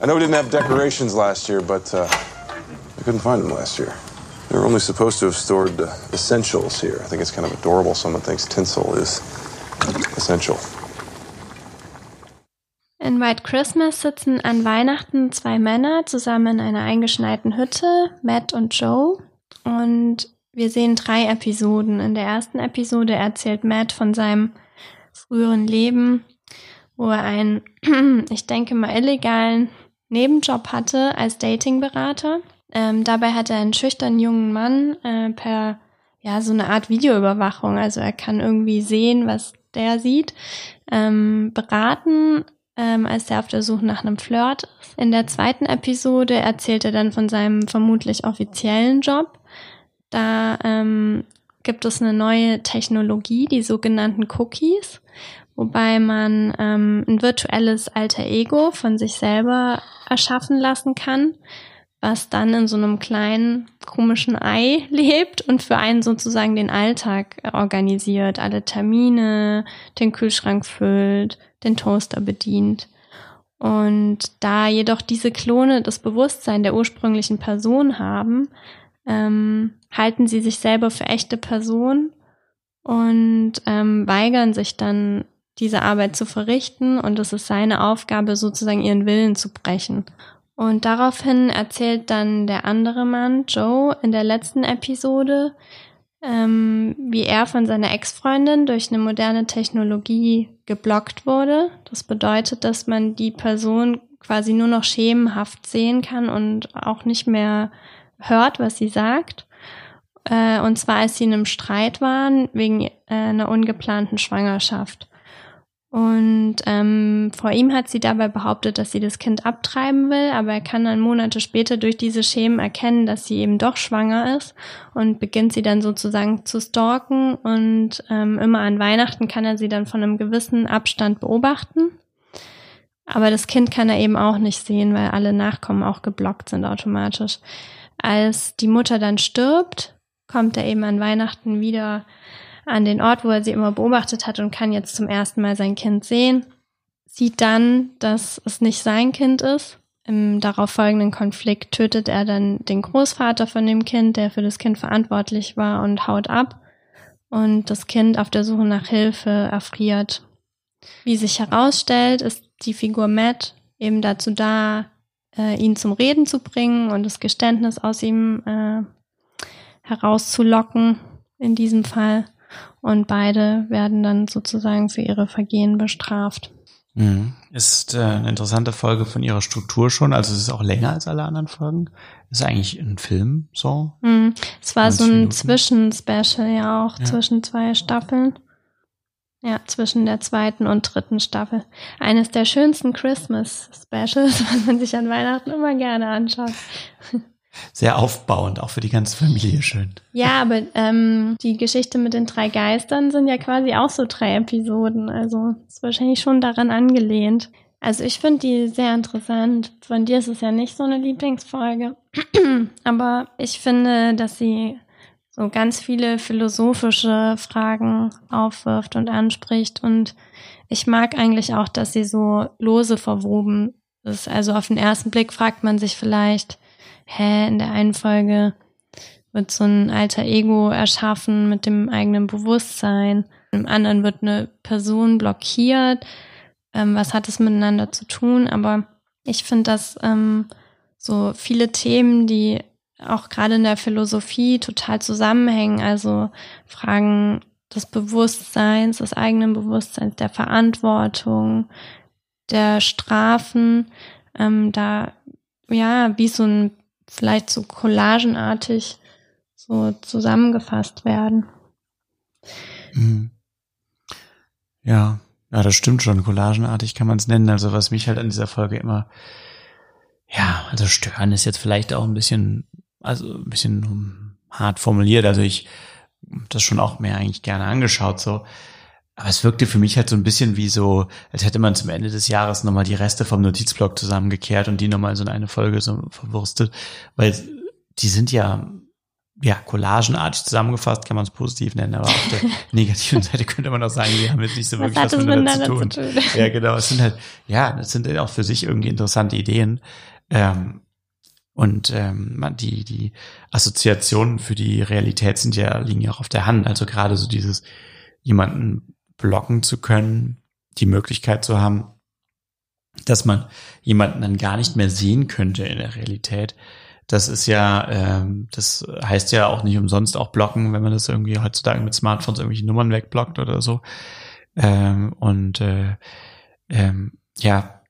I know we didn't have decorations last year, but uh, I couldn't find them last year. They were only supposed to have stored uh, essentials here. I think it's kind of adorable. Someone thinks tinsel is essential. In White Christmas sitzen an Weihnachten zwei Männer zusammen in einer eingeschneiten Hütte, Matt und Joe. Und wir sehen drei Episoden. In der ersten Episode erzählt Matt von seinem früheren Leben, wo er einen, [clears throat] ich denke mal, illegalen Nebenjob hatte als Datingberater. Ähm, dabei hat er einen schüchternen jungen Mann äh, per ja so eine Art Videoüberwachung, also er kann irgendwie sehen, was der sieht, ähm, beraten, ähm, als er auf der Suche nach einem Flirt ist. In der zweiten Episode erzählt er dann von seinem vermutlich offiziellen Job. Da ähm, gibt es eine neue Technologie, die sogenannten Cookies, wobei man ähm, ein virtuelles alter Ego von sich selber erschaffen lassen kann, was dann in so einem kleinen komischen Ei [laughs] lebt und für einen sozusagen den Alltag organisiert, alle Termine, den Kühlschrank füllt, den Toaster bedient. Und da jedoch diese Klone das Bewusstsein der ursprünglichen Person haben, ähm, halten sie sich selber für echte Personen und ähm, weigern sich dann, diese Arbeit zu verrichten. Und es ist seine Aufgabe, sozusagen ihren Willen zu brechen. Und daraufhin erzählt dann der andere Mann, Joe, in der letzten Episode, ähm, wie er von seiner Ex-Freundin durch eine moderne Technologie geblockt wurde. Das bedeutet, dass man die Person quasi nur noch schemenhaft sehen kann und auch nicht mehr hört, was sie sagt. Äh, und zwar, als sie in einem Streit waren wegen äh, einer ungeplanten Schwangerschaft. Und ähm, vor ihm hat sie dabei behauptet, dass sie das Kind abtreiben will, aber er kann dann Monate später durch diese Schemen erkennen, dass sie eben doch schwanger ist und beginnt sie dann sozusagen zu stalken und ähm, immer an Weihnachten kann er sie dann von einem gewissen Abstand beobachten. Aber das Kind kann er eben auch nicht sehen, weil alle Nachkommen auch geblockt sind automatisch. Als die Mutter dann stirbt, kommt er eben an Weihnachten wieder an den Ort, wo er sie immer beobachtet hat und kann jetzt zum ersten Mal sein Kind sehen, sieht dann, dass es nicht sein Kind ist. Im darauffolgenden Konflikt tötet er dann den Großvater von dem Kind, der für das Kind verantwortlich war, und haut ab. Und das Kind auf der Suche nach Hilfe erfriert. Wie sich herausstellt, ist die Figur Matt eben dazu da, äh, ihn zum Reden zu bringen und das Geständnis aus ihm äh, herauszulocken, in diesem Fall und beide werden dann sozusagen für ihre Vergehen bestraft. Mhm. Ist äh, eine interessante Folge von ihrer Struktur schon, also es ist auch länger als alle anderen Folgen. Ist eigentlich ein Film so? Mhm. Es war so ein Zwischenspecial ja auch, ja. zwischen zwei Staffeln. Ja, zwischen der zweiten und dritten Staffel. Eines der schönsten Christmas-Specials, [laughs] was man sich an Weihnachten immer gerne anschaut sehr aufbauend, auch für die ganze Familie schön. Ja, aber ähm, die Geschichte mit den drei Geistern sind ja quasi auch so drei Episoden. Also ist wahrscheinlich schon daran angelehnt. Also ich finde die sehr interessant. Von dir ist es ja nicht so eine Lieblingsfolge. [clears throat] aber ich finde, dass sie so ganz viele philosophische Fragen aufwirft und anspricht. Und ich mag eigentlich auch, dass sie so lose verwoben ist. Also auf den ersten Blick fragt man sich vielleicht, hä, in der einen Folge wird so ein alter Ego erschaffen mit dem eigenen Bewusstsein. Im anderen wird eine Person blockiert. Ähm, was hat es miteinander zu tun? Aber ich finde, dass ähm, so viele Themen, die auch gerade in der Philosophie total zusammenhängen, also Fragen des Bewusstseins, des eigenen Bewusstseins, der Verantwortung, der Strafen, ähm, da ja wie so ein vielleicht so collagenartig so zusammengefasst werden. Mhm. Ja, ja, das stimmt schon. Collagenartig kann man es nennen. Also was mich halt an dieser Folge immer, ja, also stören ist jetzt vielleicht auch ein bisschen, also ein bisschen hart formuliert. Also ich das schon auch mehr eigentlich gerne angeschaut so. Aber es wirkte für mich halt so ein bisschen wie so, als hätte man zum Ende des Jahres nochmal die Reste vom Notizblock zusammengekehrt und die nochmal so in eine Folge so verwurstet. Weil die sind ja, ja, collagenartig zusammengefasst, kann man es positiv nennen, aber auf der [laughs] negativen Seite könnte man auch sagen, die haben jetzt nicht so was wirklich was miteinander zu tun. zu tun. Ja, genau. Es sind halt, ja, das sind auch für sich irgendwie interessante Ideen. Ähm, und ähm, die, die Assoziationen für die Realität sind ja, liegen ja auch auf der Hand. Also gerade so dieses jemanden blocken zu können, die Möglichkeit zu haben, dass man jemanden dann gar nicht mehr sehen könnte in der Realität. Das ist ja, ähm, das heißt ja auch nicht umsonst auch blocken, wenn man das irgendwie heutzutage mit Smartphones irgendwelche Nummern wegblockt oder so. Ähm, und äh, ähm, ja,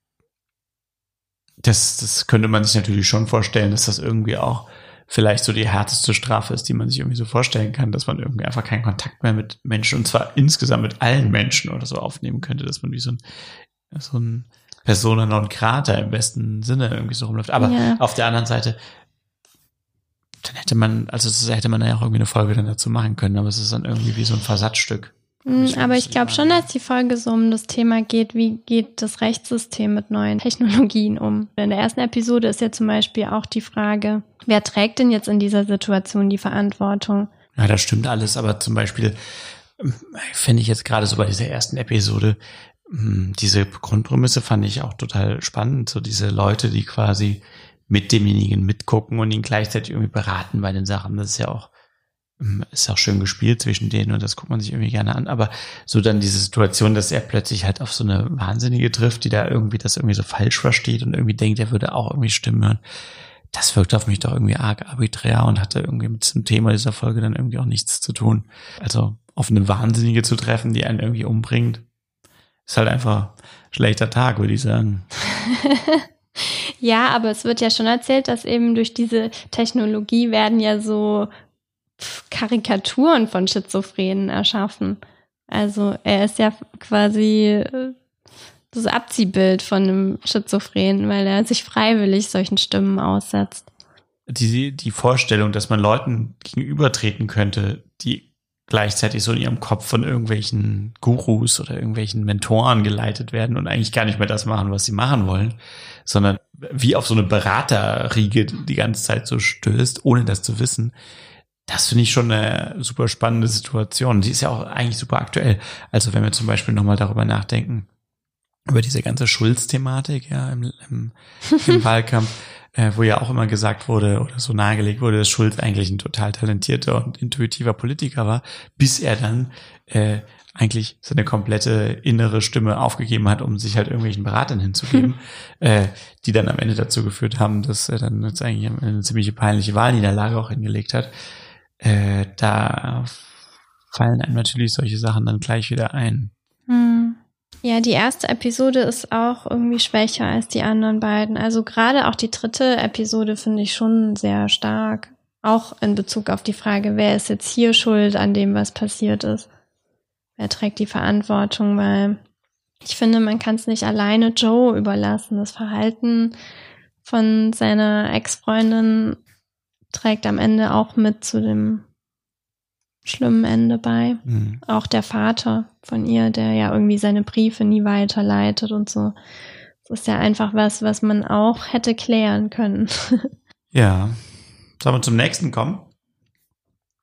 das, das könnte man sich natürlich schon vorstellen, dass das irgendwie auch vielleicht so die härteste Strafe ist, die man sich irgendwie so vorstellen kann, dass man irgendwie einfach keinen Kontakt mehr mit Menschen und zwar insgesamt mit allen Menschen oder so aufnehmen könnte, dass man wie so ein, so ein Persona non grata im besten Sinne irgendwie so rumläuft. Aber Ja. auf der anderen Seite, dann hätte man, also das hätte man ja auch irgendwie eine Folge dann dazu machen können, aber es ist dann irgendwie wie so ein Versatzstück. Ich Aber ich glaube schon, dass die Folge so um das Thema geht, wie geht das Rechtssystem mit neuen [laughs] Technologien um. In der ersten Episode ist ja zum Beispiel auch die Frage, wer trägt denn jetzt in dieser Situation die Verantwortung? Ja, das stimmt alles, aber zum Beispiel ähm, finde ich jetzt gerade so bei dieser ersten Episode, mh, diese Grundprämisse fand ich auch total spannend. So diese Leute, die quasi mit demjenigen mitgucken und ihn gleichzeitig irgendwie beraten bei den Sachen. Das ist ja auch, ist auch schön gespielt zwischen denen und das guckt man sich irgendwie gerne an. Aber so dann diese Situation, dass er plötzlich halt auf so eine Wahnsinnige trifft, die da irgendwie das irgendwie so falsch versteht und irgendwie denkt, er würde auch irgendwie Stimmen hören. Das wirkt auf mich doch irgendwie arg arbiträr und hatte irgendwie mit diesem Thema dieser Folge dann irgendwie auch nichts zu tun. Also auf eine Wahnsinnige zu treffen, die einen irgendwie umbringt, ist halt einfach schlechter Tag, würde ich sagen. [laughs] Ja, aber es wird ja schon erzählt, dass eben durch diese Technologie werden ja so Karikaturen von Schizophrenen erschaffen. Also er ist ja quasi äh, das Abziehbild von einem Schizophrenen, weil er sich freiwillig solchen Stimmen aussetzt. Die, die Vorstellung, dass man Leuten gegenübertreten könnte, die gleichzeitig so in ihrem Kopf von irgendwelchen Gurus oder irgendwelchen Mentoren geleitet werden und eigentlich gar nicht mehr das machen, was sie machen wollen, sondern wie auf so eine Beraterriege die ganze Zeit so stößt, ohne das zu wissen. Das finde ich schon eine super spannende Situation. Die ist ja auch eigentlich super aktuell. Also wenn wir zum Beispiel nochmal darüber nachdenken, über diese ganze Schulz-Thematik ja, im, im, im [laughs] Wahlkampf, äh, wo ja auch immer gesagt wurde oder so nahegelegt wurde, dass Schulz eigentlich ein total talentierter und intuitiver Politiker war, bis er dann äh, eigentlich seine komplette innere Stimme aufgegeben hat, um sich halt irgendwelchen Beratern hinzugeben, [laughs] äh, die dann am Ende dazu geführt haben, dass er dann jetzt eigentlich eine ziemliche peinliche Wahlniederlage auch hingelegt hat. Äh, da fallen einem natürlich solche Sachen dann gleich wieder ein. Hm. Ja, die erste Episode ist auch irgendwie schwächer als die anderen beiden. Also gerade auch die dritte Episode finde ich schon sehr stark. Auch in Bezug auf die Frage, wer ist jetzt hier schuld an dem, was passiert ist. Wer trägt die Verantwortung, weil ich finde, man kann es nicht alleine Joe überlassen. Das Verhalten von seiner Ex-Freundin trägt am Ende auch mit zu dem schlimmen Ende bei. Mhm. Auch der Vater von ihr, der ja irgendwie seine Briefe nie weiterleitet und so. Das ist ja einfach was, was man auch hätte klären können. [laughs] Ja. Sollen wir zum nächsten kommen?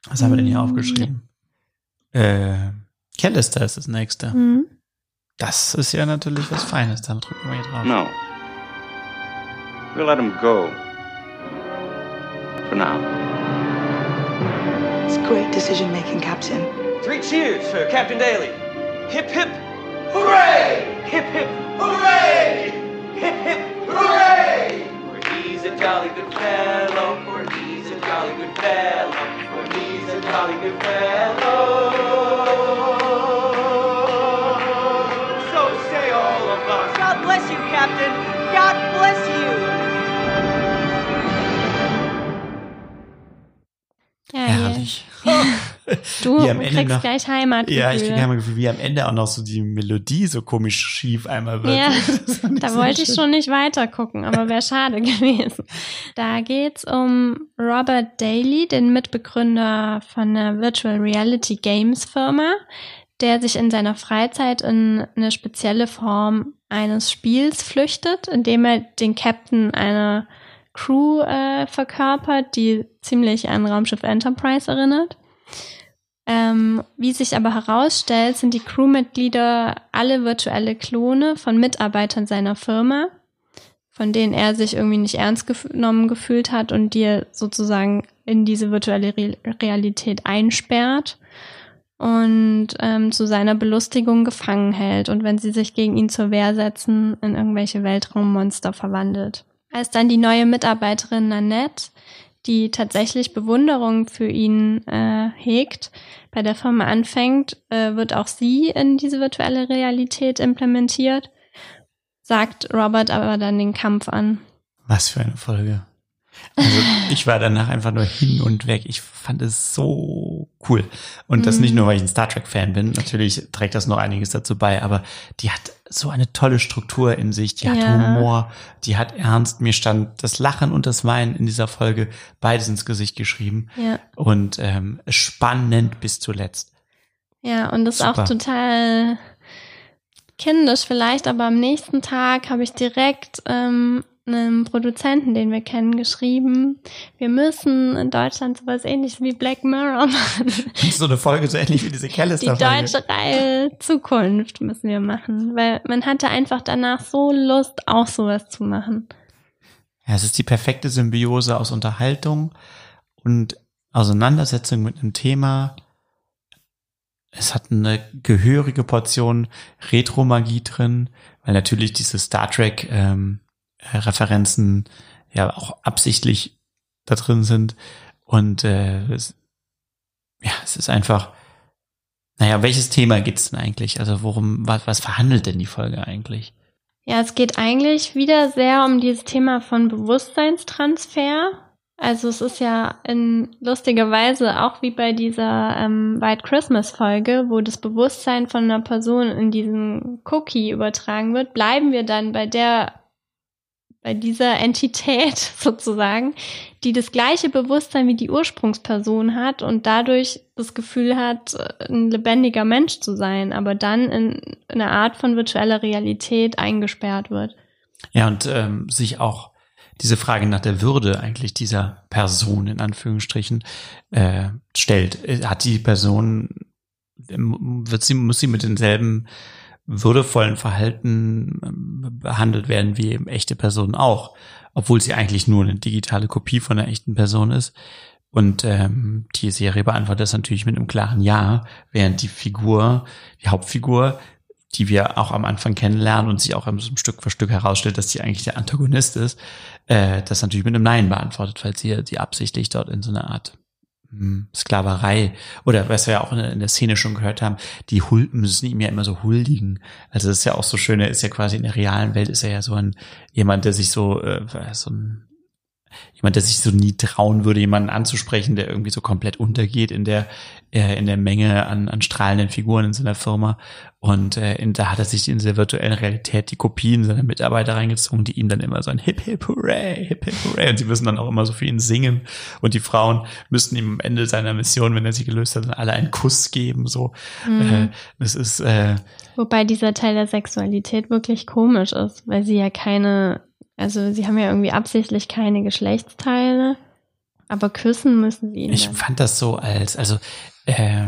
Was haben wir denn hier Mm, aufgeschrieben? Äh, Callister ist das nächste. Hm. Das ist ja natürlich was Feines. Dann drücken wir hier drauf. No. We'll let him go. For now. It's great decision making, Captain. Three cheers for Captain Daly. Hip hip. Hooray! Hip hip. Hooray! Hip hip. Hooray! For he's a jolly good fellow. For he's a jolly good fellow. For he's a jolly good fellow. Ja, Herrlich. Du Wie am Ende kriegst noch- gleich Heimatgefühle. Ja, ich kriege einmal Gefühl, wie am Ende auch noch so die Melodie so komisch schief einmal wird. Ja, [laughs] da wollte ich schon nicht weiter gucken, aber wäre schade [laughs] gewesen. Da geht's um Robert Daly, den Mitbegründer von einer Virtual Reality Games Firma, der sich in seiner Freizeit in eine spezielle Form eines Spiels flüchtet, indem er den Captain einer Crew äh, verkörpert, die ziemlich an Raumschiff Enterprise erinnert. Ähm, wie sich aber herausstellt, sind die Crewmitglieder alle virtuelle Klone von Mitarbeitern seiner Firma, von denen er sich irgendwie nicht ernst genommen gefühlt hat und die er sozusagen in diese virtuelle Re Realität einsperrt und ähm, zu seiner Belustigung gefangen hält und wenn sie sich gegen ihn zur Wehr setzen, in irgendwelche Weltraummonster verwandelt. Als dann die neue Mitarbeiterin Nanette, die tatsächlich Bewunderung für ihn äh, hegt, bei der Firma anfängt, äh, wird auch sie in diese virtuelle Realität implementiert, sagt Robert aber dann den Kampf an. Was für eine Folge. Also [laughs] ich war danach einfach nur hin und weg. Ich fand es so cool. Und das nicht Mhm. nur, weil ich ein Star Trek-Fan bin. Natürlich trägt das noch einiges dazu bei, aber die hat so eine tolle Struktur in sich. Die hat Ja. Humor, die hat Ernst. Mir stand das Lachen und das Weinen in dieser Folge beides ins Gesicht geschrieben. Ja. Und ähm, spannend bis zuletzt. Ja, und das ist auch Super. total kindisch vielleicht, aber am nächsten Tag habe ich direkt ähm, einem Produzenten, den wir kennen, geschrieben, wir müssen in Deutschland sowas ähnliches wie Black Mirror [laughs] machen. So eine Folge so ähnlich wie diese Die Callister-Folge. deutsche Reihe Zukunft müssen wir machen, weil man hatte einfach danach so Lust, auch sowas zu machen. Ja, es ist die perfekte Symbiose aus Unterhaltung und Auseinandersetzung mit einem Thema. Es hat eine gehörige Portion Retro-Magie drin, weil natürlich diese Star Trek ähm, äh, Referenzen ja auch absichtlich da drin sind. Und äh, es, ja, es ist einfach, naja, welches Thema geht's denn eigentlich? Also worum, was, was verhandelt denn die Folge eigentlich? Ja, es geht eigentlich wieder sehr um dieses Thema von Bewusstseinstransfer. Also es ist ja in lustiger Weise auch wie bei dieser ähm, White Christmas Folge, wo das Bewusstsein von einer Person in diesen Cookie übertragen wird, bleiben wir dann bei der bei dieser Entität [laughs] sozusagen, die das gleiche Bewusstsein wie die Ursprungsperson hat und dadurch das Gefühl hat, ein lebendiger Mensch zu sein, aber dann in eine Art von virtueller Realität eingesperrt wird. Ja, und ähm, sich auch diese Frage nach der Würde eigentlich dieser Person in Anführungsstrichen äh, stellt. Äh, Hat die Person, wird sie, muss sie mit denselben würdevollen Verhalten ähm, behandelt werden wie eben echte Personen auch, obwohl sie eigentlich nur eine digitale Kopie von einer echten Person ist. Und ähm, die Serie beantwortet das natürlich mit einem klaren Ja, während die Figur, die Hauptfigur, die wir auch am Anfang kennenlernen und sich auch so Stück für Stück herausstellt, dass sie eigentlich der Antagonist ist, äh, das natürlich mit einem Nein beantwortet, weil sie die absichtlich dort in so eine Art Sklaverei oder was wir ja auch in der, Szene schon gehört haben, die Hul müssen ihm ja immer so huldigen. Also das ist ja auch so schön, er ist ja quasi in der realen Welt ist er ja so ein jemand, der sich so äh, so ein jemand, der sich so nie trauen würde, jemanden anzusprechen, der irgendwie so komplett untergeht in der äh, in der Menge an, an strahlenden Figuren in seiner Firma. Und äh, in, da hat er sich in dieser virtuellen Realität die Kopien seiner Mitarbeiter reingezogen, die ihm dann immer so ein Hip Hip Hooray, Hip Hip Hooray. Und sie müssen dann auch immer so für ihn singen. Und die Frauen müssten ihm am Ende seiner Mission, wenn er sie gelöst hat, dann alle einen Kuss geben. So, Mhm. äh, das ist äh, Wobei dieser Teil der Sexualität wirklich komisch ist, weil sie ja keine, also sie haben ja irgendwie absichtlich keine Geschlechtsteile, aber küssen müssen sie ihn Ich dann. fand das so als, also, äh,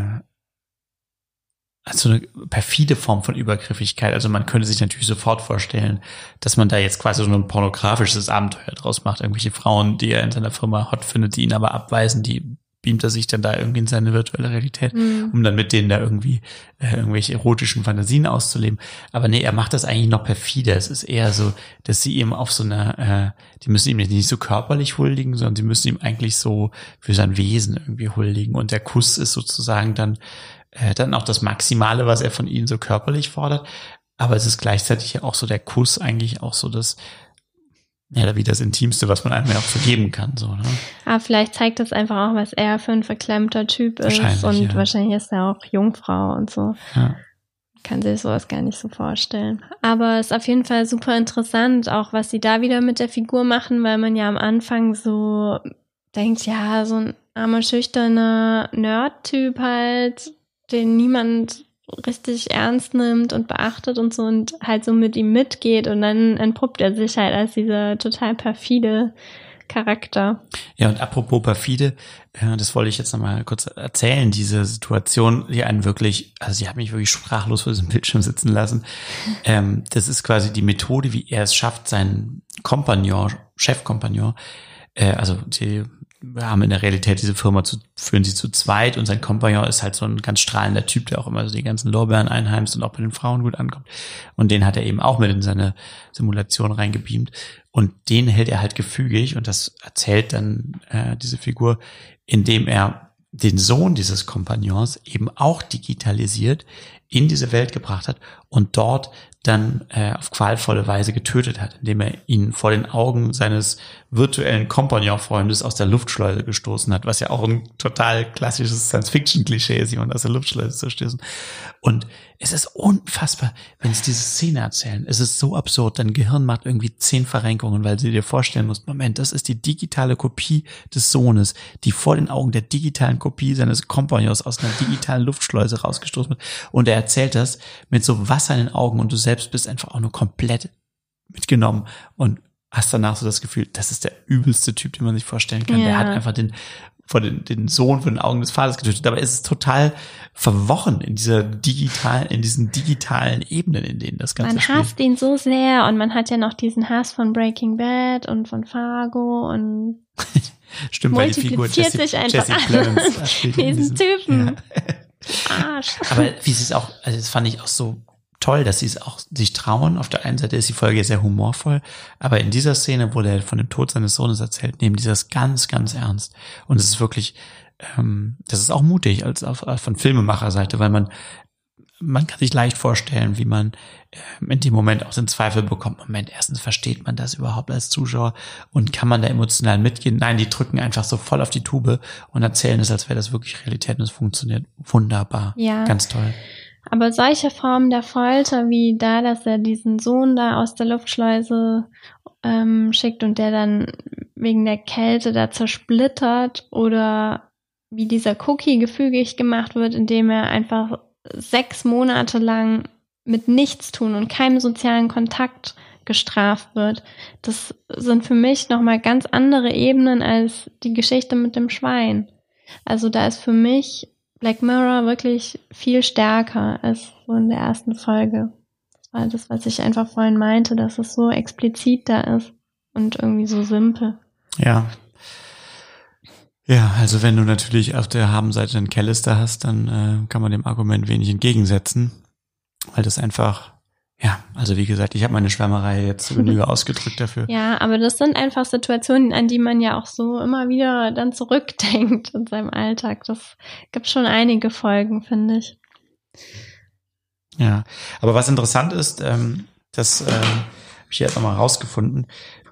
als so eine perfide Form von Übergriffigkeit. Also man könnte sich natürlich sofort vorstellen, dass man da jetzt quasi so ein pornografisches Abenteuer draus macht. Irgendwelche Frauen, die er in seiner Firma hot findet, die ihn aber abweisen, die beamt er sich dann da irgendwie in seine virtuelle Realität, Mhm. um dann mit denen da irgendwie äh, irgendwelche erotischen Fantasien auszuleben. Aber nee, er macht das eigentlich noch perfider. Es ist eher so, dass sie ihm auf so einer, äh, die müssen ihm nicht so körperlich huldigen, sondern sie müssen ihm eigentlich so für sein Wesen irgendwie huldigen. Und der Kuss ist sozusagen dann, äh, dann auch das Maximale, was er von ihnen so körperlich fordert. Aber es ist gleichzeitig ja auch so der Kuss eigentlich auch so das, ja, wie das Intimste, was man einem ja auch vergeben kann, so, ne? Aber vielleicht zeigt das einfach auch, was er für ein verklemmter Typ ist. Und ja. wahrscheinlich ist er auch Jungfrau und so. Ja. Kann sich sowas gar nicht so vorstellen. Aber es ist auf jeden Fall super interessant, auch was sie da wieder mit der Figur machen, weil man ja am Anfang so denkt, ja, so ein armer, schüchterner Nerd-Typ halt, den niemand richtig ernst nimmt und beachtet und so und halt so mit ihm mitgeht und dann entpuppt er sich halt als dieser total perfide Charakter. Ja, und apropos perfide, äh, das wollte ich jetzt nochmal kurz erzählen, diese Situation, die einen wirklich, also sie hat mich wirklich sprachlos vor diesem Bildschirm sitzen lassen. [laughs] Ähm, das ist quasi die Methode, wie er es schafft, seinen Kompagnon, Chefkompagnon, äh, also die, haben in der Realität diese Firma zu, führen sie zu zweit und sein Kompagnon ist halt so ein ganz strahlender Typ, der auch immer so die ganzen Lorbeeren einheimst und auch bei den Frauen gut ankommt. Und den hat er eben auch mit in seine Simulation reingebeamt. Und den hält er halt gefügig und das erzählt dann äh, diese Figur, indem er den Sohn dieses Kompagnons eben auch digitalisiert in diese Welt gebracht hat und dort dann äh, auf qualvolle Weise getötet hat, indem er ihn vor den Augen seines virtuellen Kompagnon-Freundes aus der Luftschleuse gestoßen hat, was ja auch ein total klassisches Science-Fiction-Klischee ist, jemand aus der Luftschleuse zu stößen. Und es ist unfassbar, wenn sie diese Szene erzählen. Es ist so absurd. Dein Gehirn macht irgendwie zehn Verrenkungen, weil sie dir vorstellen muss, Moment, das ist die digitale Kopie des Sohnes, die vor den Augen der digitalen Kopie seines Kompagnons aus einer digitalen Luftschleuse rausgestoßen wird. Und er erzählt das mit so Wasser in den Augen und du selbst bist einfach auch nur komplett mitgenommen und hast danach so das Gefühl, das ist der übelste Typ, den man sich vorstellen kann. Ja. Der hat einfach den vor den, den Sohn vor den Augen des Vaters getötet. Dabei ist es total verworren in dieser digitalen, in diesen digitalen Ebenen, in denen das Ganze Man spielt. hasst ihn so sehr und man hat ja noch diesen Hass von Breaking Bad und von Fargo und [laughs] Stimmt, weil die Figur Jesse, sich einfach Jesse [laughs] in diesen diesem- Typen. Ja. Arsch. Aber wie sie es auch, also das fand ich auch so toll, dass sie es auch sich trauen. Auf der einen Seite ist die Folge sehr humorvoll, aber in dieser Szene, wo der von dem Tod seines Sohnes erzählt, nehmen die das ganz, ganz ernst. Und es ist wirklich, ähm, das ist auch mutig als auf, auf- von Filmemacherseite, weil man man kann sich leicht vorstellen, wie man ähm, in dem Moment auch den Zweifel bekommt. Moment, erstens versteht man das überhaupt als Zuschauer und kann man da emotional mitgehen? Nein, die drücken einfach so voll auf die Tube und erzählen es, als wäre das wirklich Realität und es funktioniert wunderbar. Ja. Ganz toll. Aber solche Formen der Folter, wie da, dass er diesen Sohn da aus der Luftschleuse ähm, schickt und der dann wegen der Kälte da zersplittert oder wie dieser Cookie gefügig gemacht wird, indem er einfach sechs Monate lang mit nichts tun und keinem sozialen Kontakt gestraft wird. Das sind für mich nochmal ganz andere Ebenen als die Geschichte mit dem Schwein. Also da ist für mich Black Mirror wirklich viel stärker als so in der ersten Folge. Das war das, was ich einfach vorhin meinte, dass es so explizit da ist und irgendwie so simpel. Ja. Ja, also wenn du natürlich auf der Habenseite einen Callister hast, dann äh, kann man dem Argument wenig entgegensetzen, weil das einfach, ja, also wie gesagt, ich habe meine Schwärmerei jetzt zu Genüge [laughs] ausgedrückt dafür. Ja, aber das sind einfach Situationen, an die man ja auch so immer wieder dann zurückdenkt in seinem Alltag. Das gibt schon einige Folgen, finde ich. Ja, aber was interessant ist, ähm, das ähm, habe ich jetzt nochmal rausgefunden,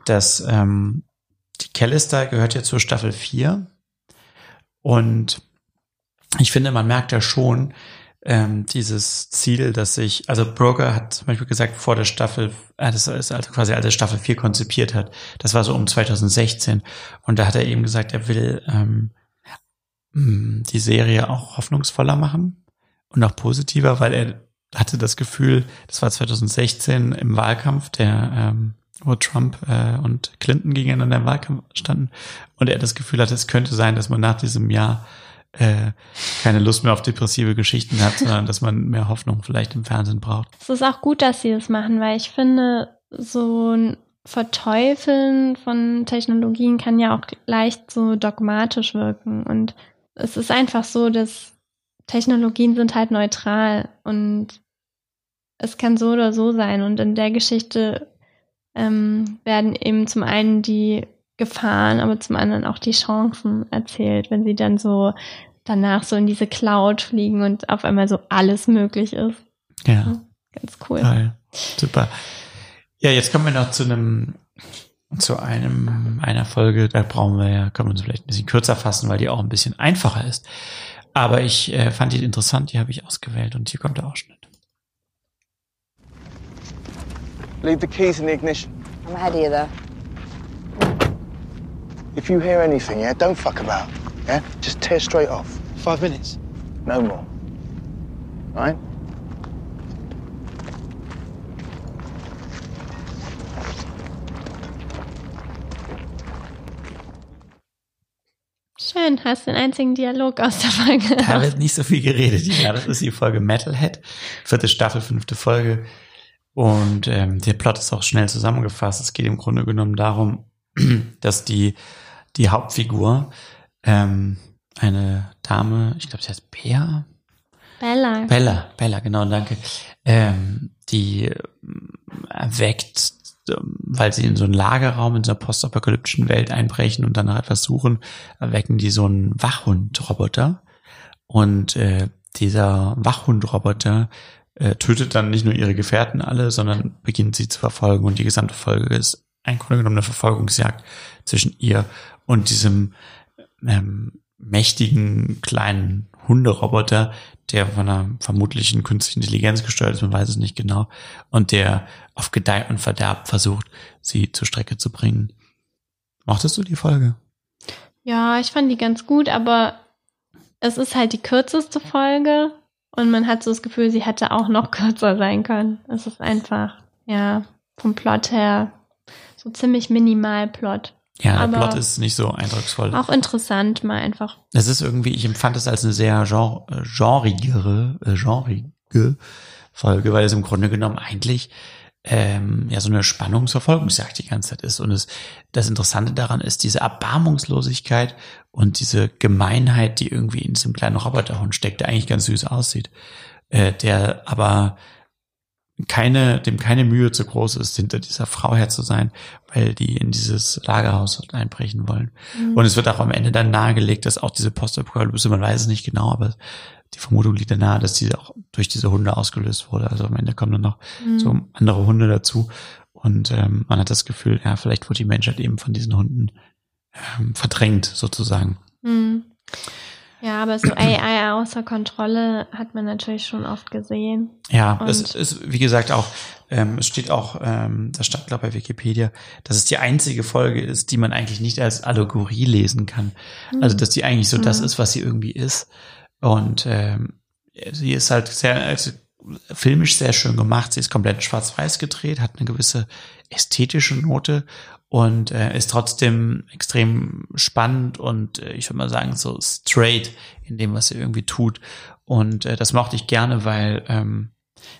dass ähm, die Callister gehört ja zur Staffel 4 und ich finde, man merkt ja schon ähm, dieses Ziel, dass sich, also Broker hat zum Beispiel gesagt, vor der Staffel, äh, das ist also quasi als er Staffel 4 konzipiert hat, das war so um 2016 und da hat er eben gesagt, er will ähm, mh, die Serie auch hoffnungsvoller machen und auch positiver, weil er hatte das Gefühl, das war 2016 im Wahlkampf, der ähm, wo Trump äh, und Clinton gegeneinander im Wahlkampf standen. Und er das Gefühl hatte, es könnte sein, dass man nach diesem Jahr äh, keine Lust mehr auf depressive Geschichten hat, sondern dass man mehr Hoffnung vielleicht im Fernsehen braucht. Es ist auch gut, dass sie das machen, weil ich finde, so ein Verteufeln von Technologien kann ja auch leicht so dogmatisch wirken. Und es ist einfach so, dass Technologien sind halt neutral und es kann so oder so sein. Und in der Geschichte ähm, werden eben zum einen die Gefahren, aber zum anderen auch die Chancen erzählt, wenn sie dann so danach so in diese Cloud fliegen und auf einmal so alles möglich ist. Ja. Ganz cool. Geil. Super. Ja, jetzt kommen wir noch zu einem, zu einem, einer Folge, da brauchen wir ja, können wir uns vielleicht ein bisschen kürzer fassen, weil die auch ein bisschen einfacher ist. Aber ich äh, fand die interessant, die habe ich ausgewählt und hier kommt der Ausschnitt. Leave the keys in the ignition. I'm ahead of you there. If you hear anything, yeah, don't fuck about. Yeah? Just tear straight off. Five minutes. No more. Right? Schön, hast den einzigen Dialog aus der Folge. Da wird nicht so viel geredet. Ja, das ist die Folge Metalhead, vierte Staffel, fünfte Folge. Und ähm, der Plot ist auch schnell zusammengefasst. Es geht im Grunde genommen darum, [clears throat] dass die die Hauptfigur, ähm, eine Dame, ich glaube, sie heißt Bea. Bella. Bella, Bella, genau, danke. Ähm, die äh, erweckt, ähm, weil sie in so einen Lagerraum in so einer postapokalyptischen Welt einbrechen und danach etwas suchen, erwecken die so einen Wachhundroboter. Und äh, dieser Wachhundroboter äh, tötet dann nicht nur ihre Gefährten alle, sondern beginnt sie zu verfolgen. Und die gesamte Folge ist ein Grunde genommen eine Verfolgungsjagd zwischen ihr und diesem ähm, mächtigen kleinen Hunderoboter, der von einer vermutlichen künstlichen Intelligenz gesteuert ist, man weiß es nicht genau, und der auf Gedeih und Verderb versucht, sie zur Strecke zu bringen. Mochtest du die Folge? Ja, ich fand die ganz gut, aber es ist halt die kürzeste Folge und man hat so das Gefühl, sie hätte auch noch kürzer sein können. Es ist einfach, ja, vom Plot her so ziemlich minimal Plot. Ja, Aber der Plot ist nicht so eindrucksvoll. Auch interessant, mal einfach. Es ist irgendwie, ich empfand es als eine sehr genre, äh, genrigere, äh, genrige Folge, weil es im Grunde genommen eigentlich ähm, ja so eine Spannungsverfolgungsjagd die ganze Zeit ist. Und es, das Interessante daran ist diese Erbarmungslosigkeit und diese Gemeinheit, die irgendwie in diesem kleinen Roboterhund steckt, der eigentlich ganz süß aussieht, äh, der aber keine, dem keine Mühe zu groß ist, hinter dieser Frau her zu sein, weil die in dieses Lagerhaus einbrechen wollen. Mhm. Und es wird auch am Ende dann nahegelegt, dass auch diese Postapokalypse, man weiß es nicht genau, aber die Vermutung liegt dann nahe, dass diese auch durch diese Hunde ausgelöst wurde. Also am Ende kommen dann noch Mhm. so andere Hunde dazu. Und ähm, man hat das Gefühl, ja, vielleicht wurde die Menschheit eben von diesen Hunden ähm, verdrängt, sozusagen. Hm. Ja, aber so AI außer Kontrolle hat man natürlich schon oft gesehen. Ja, Und- es ist, wie gesagt, auch, ähm, es steht auch, ähm, das stand, glaube ich, bei Wikipedia, dass es die einzige Folge ist, die man eigentlich nicht als Allegorie lesen kann. Hm. Also, dass die eigentlich so das Hm. ist, was sie irgendwie ist. Und ähm, sie ist halt sehr, also, filmisch sehr schön gemacht. Sie ist komplett schwarz-weiß gedreht, hat eine gewisse ästhetische Note und äh, ist trotzdem extrem spannend und äh, ich würde mal sagen so straight in dem, was sie irgendwie tut. Und äh, das mochte ich gerne, weil, ähm,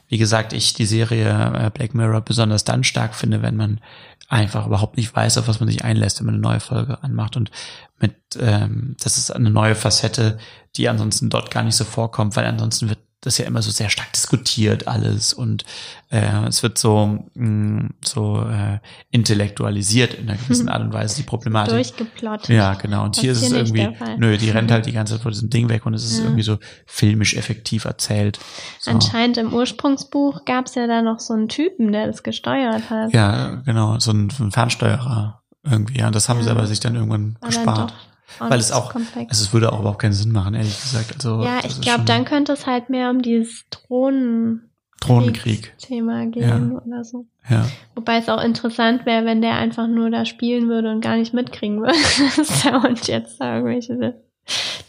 wie gesagt, ich die Serie äh, Black Mirror besonders dann stark finde, wenn man einfach überhaupt nicht weiß, auf was man sich einlässt, wenn man eine neue Folge anmacht. Und mit, ähm, das ist eine neue Facette, die ansonsten dort gar nicht so vorkommt, weil ansonsten wird das ja immer so sehr stark diskutiert alles und äh, es wird so mh, so äh, intellektualisiert in einer gewissen [laughs] Art und Weise die Problematik. Durchgeplottet. Ja, genau. Und hier ist es irgendwie, nö, die rennt halt die ganze Zeit vor diesem Ding weg und es ist Ja. irgendwie so filmisch effektiv erzählt. So. Anscheinend im Ursprungsbuch gab es ja da noch so einen Typen, der das gesteuert hat. Ja, genau, so ein, ein Fernsteuerer irgendwie. Ja, und das haben sie Ja. aber sich dann irgendwann War dann doch Weil es auch, komplex. also es würde auch überhaupt keinen Sinn machen, ehrlich gesagt. Also, ja, ich glaube, dann könnte es halt mehr um dieses Drohnen Drohnenkrieg. Thema gehen oder so. Ja. Wobei es auch interessant wäre, wenn der einfach nur da spielen würde und gar nicht mitkriegen würde, [laughs] dass der Hund jetzt da irgendwelche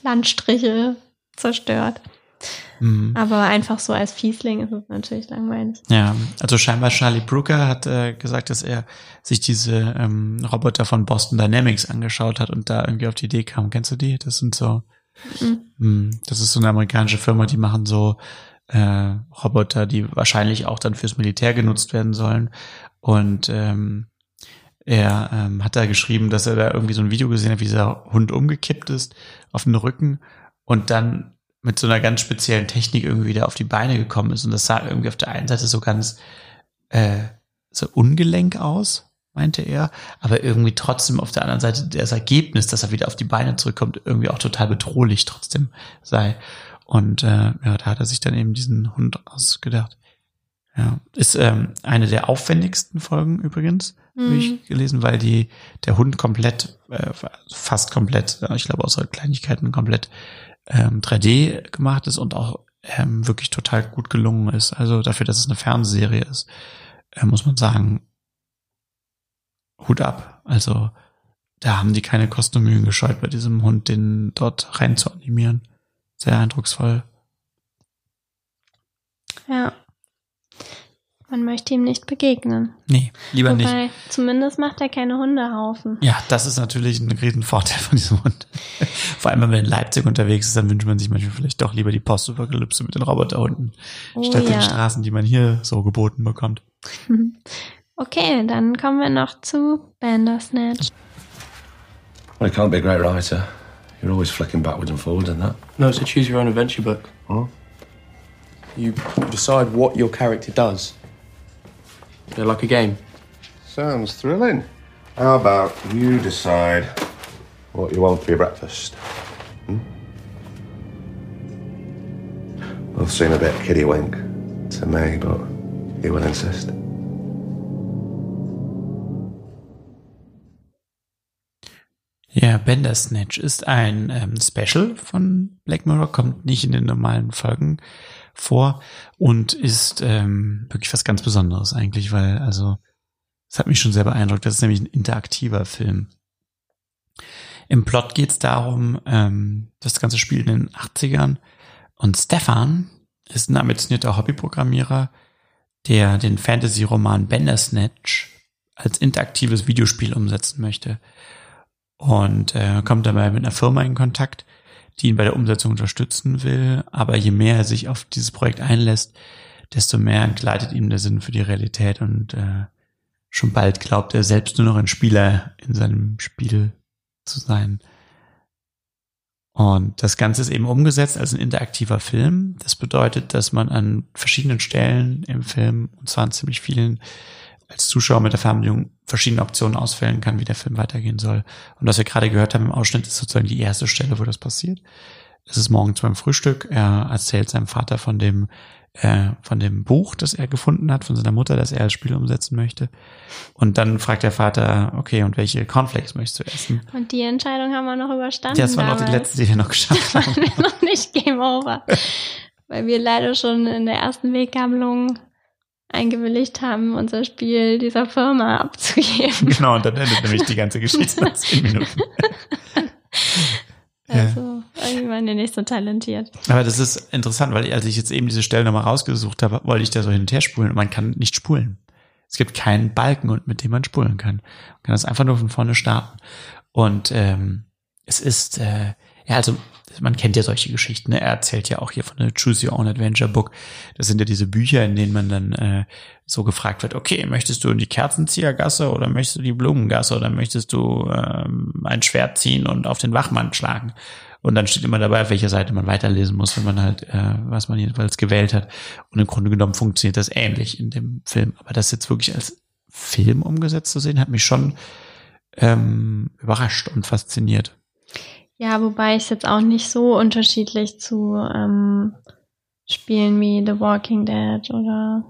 Landstriche zerstört. Mhm. Aber einfach so als Fiesling ist es natürlich langweilig. Ja, also scheinbar Charlie Brooker hat äh, gesagt, dass er sich diese ähm, Roboter von Boston Dynamics angeschaut hat und da irgendwie auf die Idee kam. Kennst du die? Das sind so, Mhm. mh, das ist so eine amerikanische Firma, die machen so äh, Roboter, die wahrscheinlich auch dann fürs Militär genutzt werden sollen. Und ähm, er ähm, hat da geschrieben, dass er da irgendwie so ein Video gesehen hat, wie dieser Hund umgekippt ist auf den Rücken und dann mit so einer ganz speziellen Technik irgendwie wieder auf die Beine gekommen ist. Und das sah irgendwie auf der einen Seite so ganz äh, so ungelenk aus, meinte er, aber irgendwie trotzdem auf der anderen Seite das Ergebnis, dass er wieder auf die Beine zurückkommt, irgendwie auch total bedrohlich trotzdem sei. Und äh, ja, da hat er sich dann eben diesen Hund ausgedacht. Ja, ist ähm, eine der aufwendigsten Folgen übrigens, habe Mhm. ich gelesen, weil die der Hund komplett, äh, fast komplett, ich glaube außer Kleinigkeiten komplett ähm, 3D gemacht ist und auch ähm, wirklich total gut gelungen ist. Also dafür, dass es eine Fernsehserie ist, äh, muss man sagen, Hut ab. Also da haben die keine Kosten und Mühen gescheut, bei diesem Hund den dort rein zu animieren. Sehr eindrucksvoll. Ja. Man möchte ihm nicht begegnen. Nee, lieber nicht. Wobei, zumindest macht er keine Hundehaufen. Ja, das ist natürlich ein riesen Vorteil von diesem Hund. [laughs] Vor allem, wenn man in Leipzig unterwegs ist, dann wünscht man sich manchmal vielleicht doch lieber die Postapokalypse mit den Roboterhunden, Oh statt ja. den Straßen, die man hier so geboten bekommt. [laughs] Okay, dann kommen wir noch zu Bandersnatch. Well, you can't be a great writer. You're always flicking backwards and forwards and that. No, it's a choose your own adventure book. Oh? You decide what your character does. They're like a game. Sounds thrilling. How about you decide what you want for your breakfast? Hmm? I've seen a bit kiddie wink to me, but you will insist. Ja, Bandersnatch ist ein ähm, Special von Black Mirror, kommt nicht in den normalen Folgen vor und ist ähm, wirklich was ganz Besonderes eigentlich, weil also es hat mich schon sehr beeindruckt. Das ist nämlich ein interaktiver Film. Im Plot geht es darum, ähm, das ganze Spiel in den 80ern und Stefan ist ein ambitionierter Hobbyprogrammierer, der den Fantasy-Roman Bandersnatch als interaktives Videospiel umsetzen möchte und äh, kommt dabei mit einer Firma in Kontakt, die ihn bei der Umsetzung unterstützen will. Aber je mehr er sich auf dieses Projekt einlässt, desto mehr entgleitet ihm der Sinn für die Realität und äh, schon bald glaubt er selbst nur noch ein Spieler in seinem Spiel zu sein. Und das Ganze ist eben umgesetzt als ein interaktiver Film. Das bedeutet, dass man an verschiedenen Stellen im Film, und zwar an ziemlich vielen, als Zuschauer mit der Fernbedienung verschiedene Optionen auswählen kann, wie der Film weitergehen soll. Und was wir gerade gehört haben im Ausschnitt, ist sozusagen die erste Stelle, wo das passiert. Es ist morgens beim Frühstück. Er erzählt seinem Vater von dem, äh, von dem Buch, das er gefunden hat, von seiner Mutter, das er als Spiel umsetzen möchte. Und dann fragt der Vater, okay, und welche Cornflakes möchtest du essen? Und die Entscheidung haben wir noch überstanden. Das war noch die letzte, die wir noch geschafft [laughs] haben. wir noch nicht Game Over. Weil wir leider schon in der ersten Weggabelung eingewilligt haben, unser Spiel dieser Firma [laughs] abzugeben. Genau, und dann endet nämlich die ganze Geschichte nach [laughs] zehn Minuten. Ja. [laughs] Also, irgendwie waren die nicht so talentiert. Aber das ist interessant, weil als ich jetzt eben diese Stelle nochmal rausgesucht habe, wollte ich da so hin und her spulen und man kann nicht spulen. Es gibt keinen Balken, und mit dem man spulen kann. Man kann das einfach nur von vorne starten. Und ähm, es ist, äh, ja, also man kennt ja solche Geschichten. Ne? Er erzählt ja auch hier von der Choose Your Own Adventure Book. Das sind ja diese Bücher, in denen man dann äh, so gefragt wird, okay, möchtest du in die Kerzenziehergasse oder möchtest du die Blumengasse oder möchtest du ähm, ein Schwert ziehen und auf den Wachmann schlagen? Und dann steht immer dabei, auf welcher Seite man weiterlesen muss, wenn man halt, äh, was man jedenfalls gewählt hat. Und im Grunde genommen funktioniert das ähnlich in dem Film. Aber das jetzt wirklich als Film umgesetzt zu sehen, hat mich schon ähm, überrascht und fasziniert. Ja, wobei ich es jetzt auch nicht so unterschiedlich zu ähm, Spielen wie The Walking Dead oder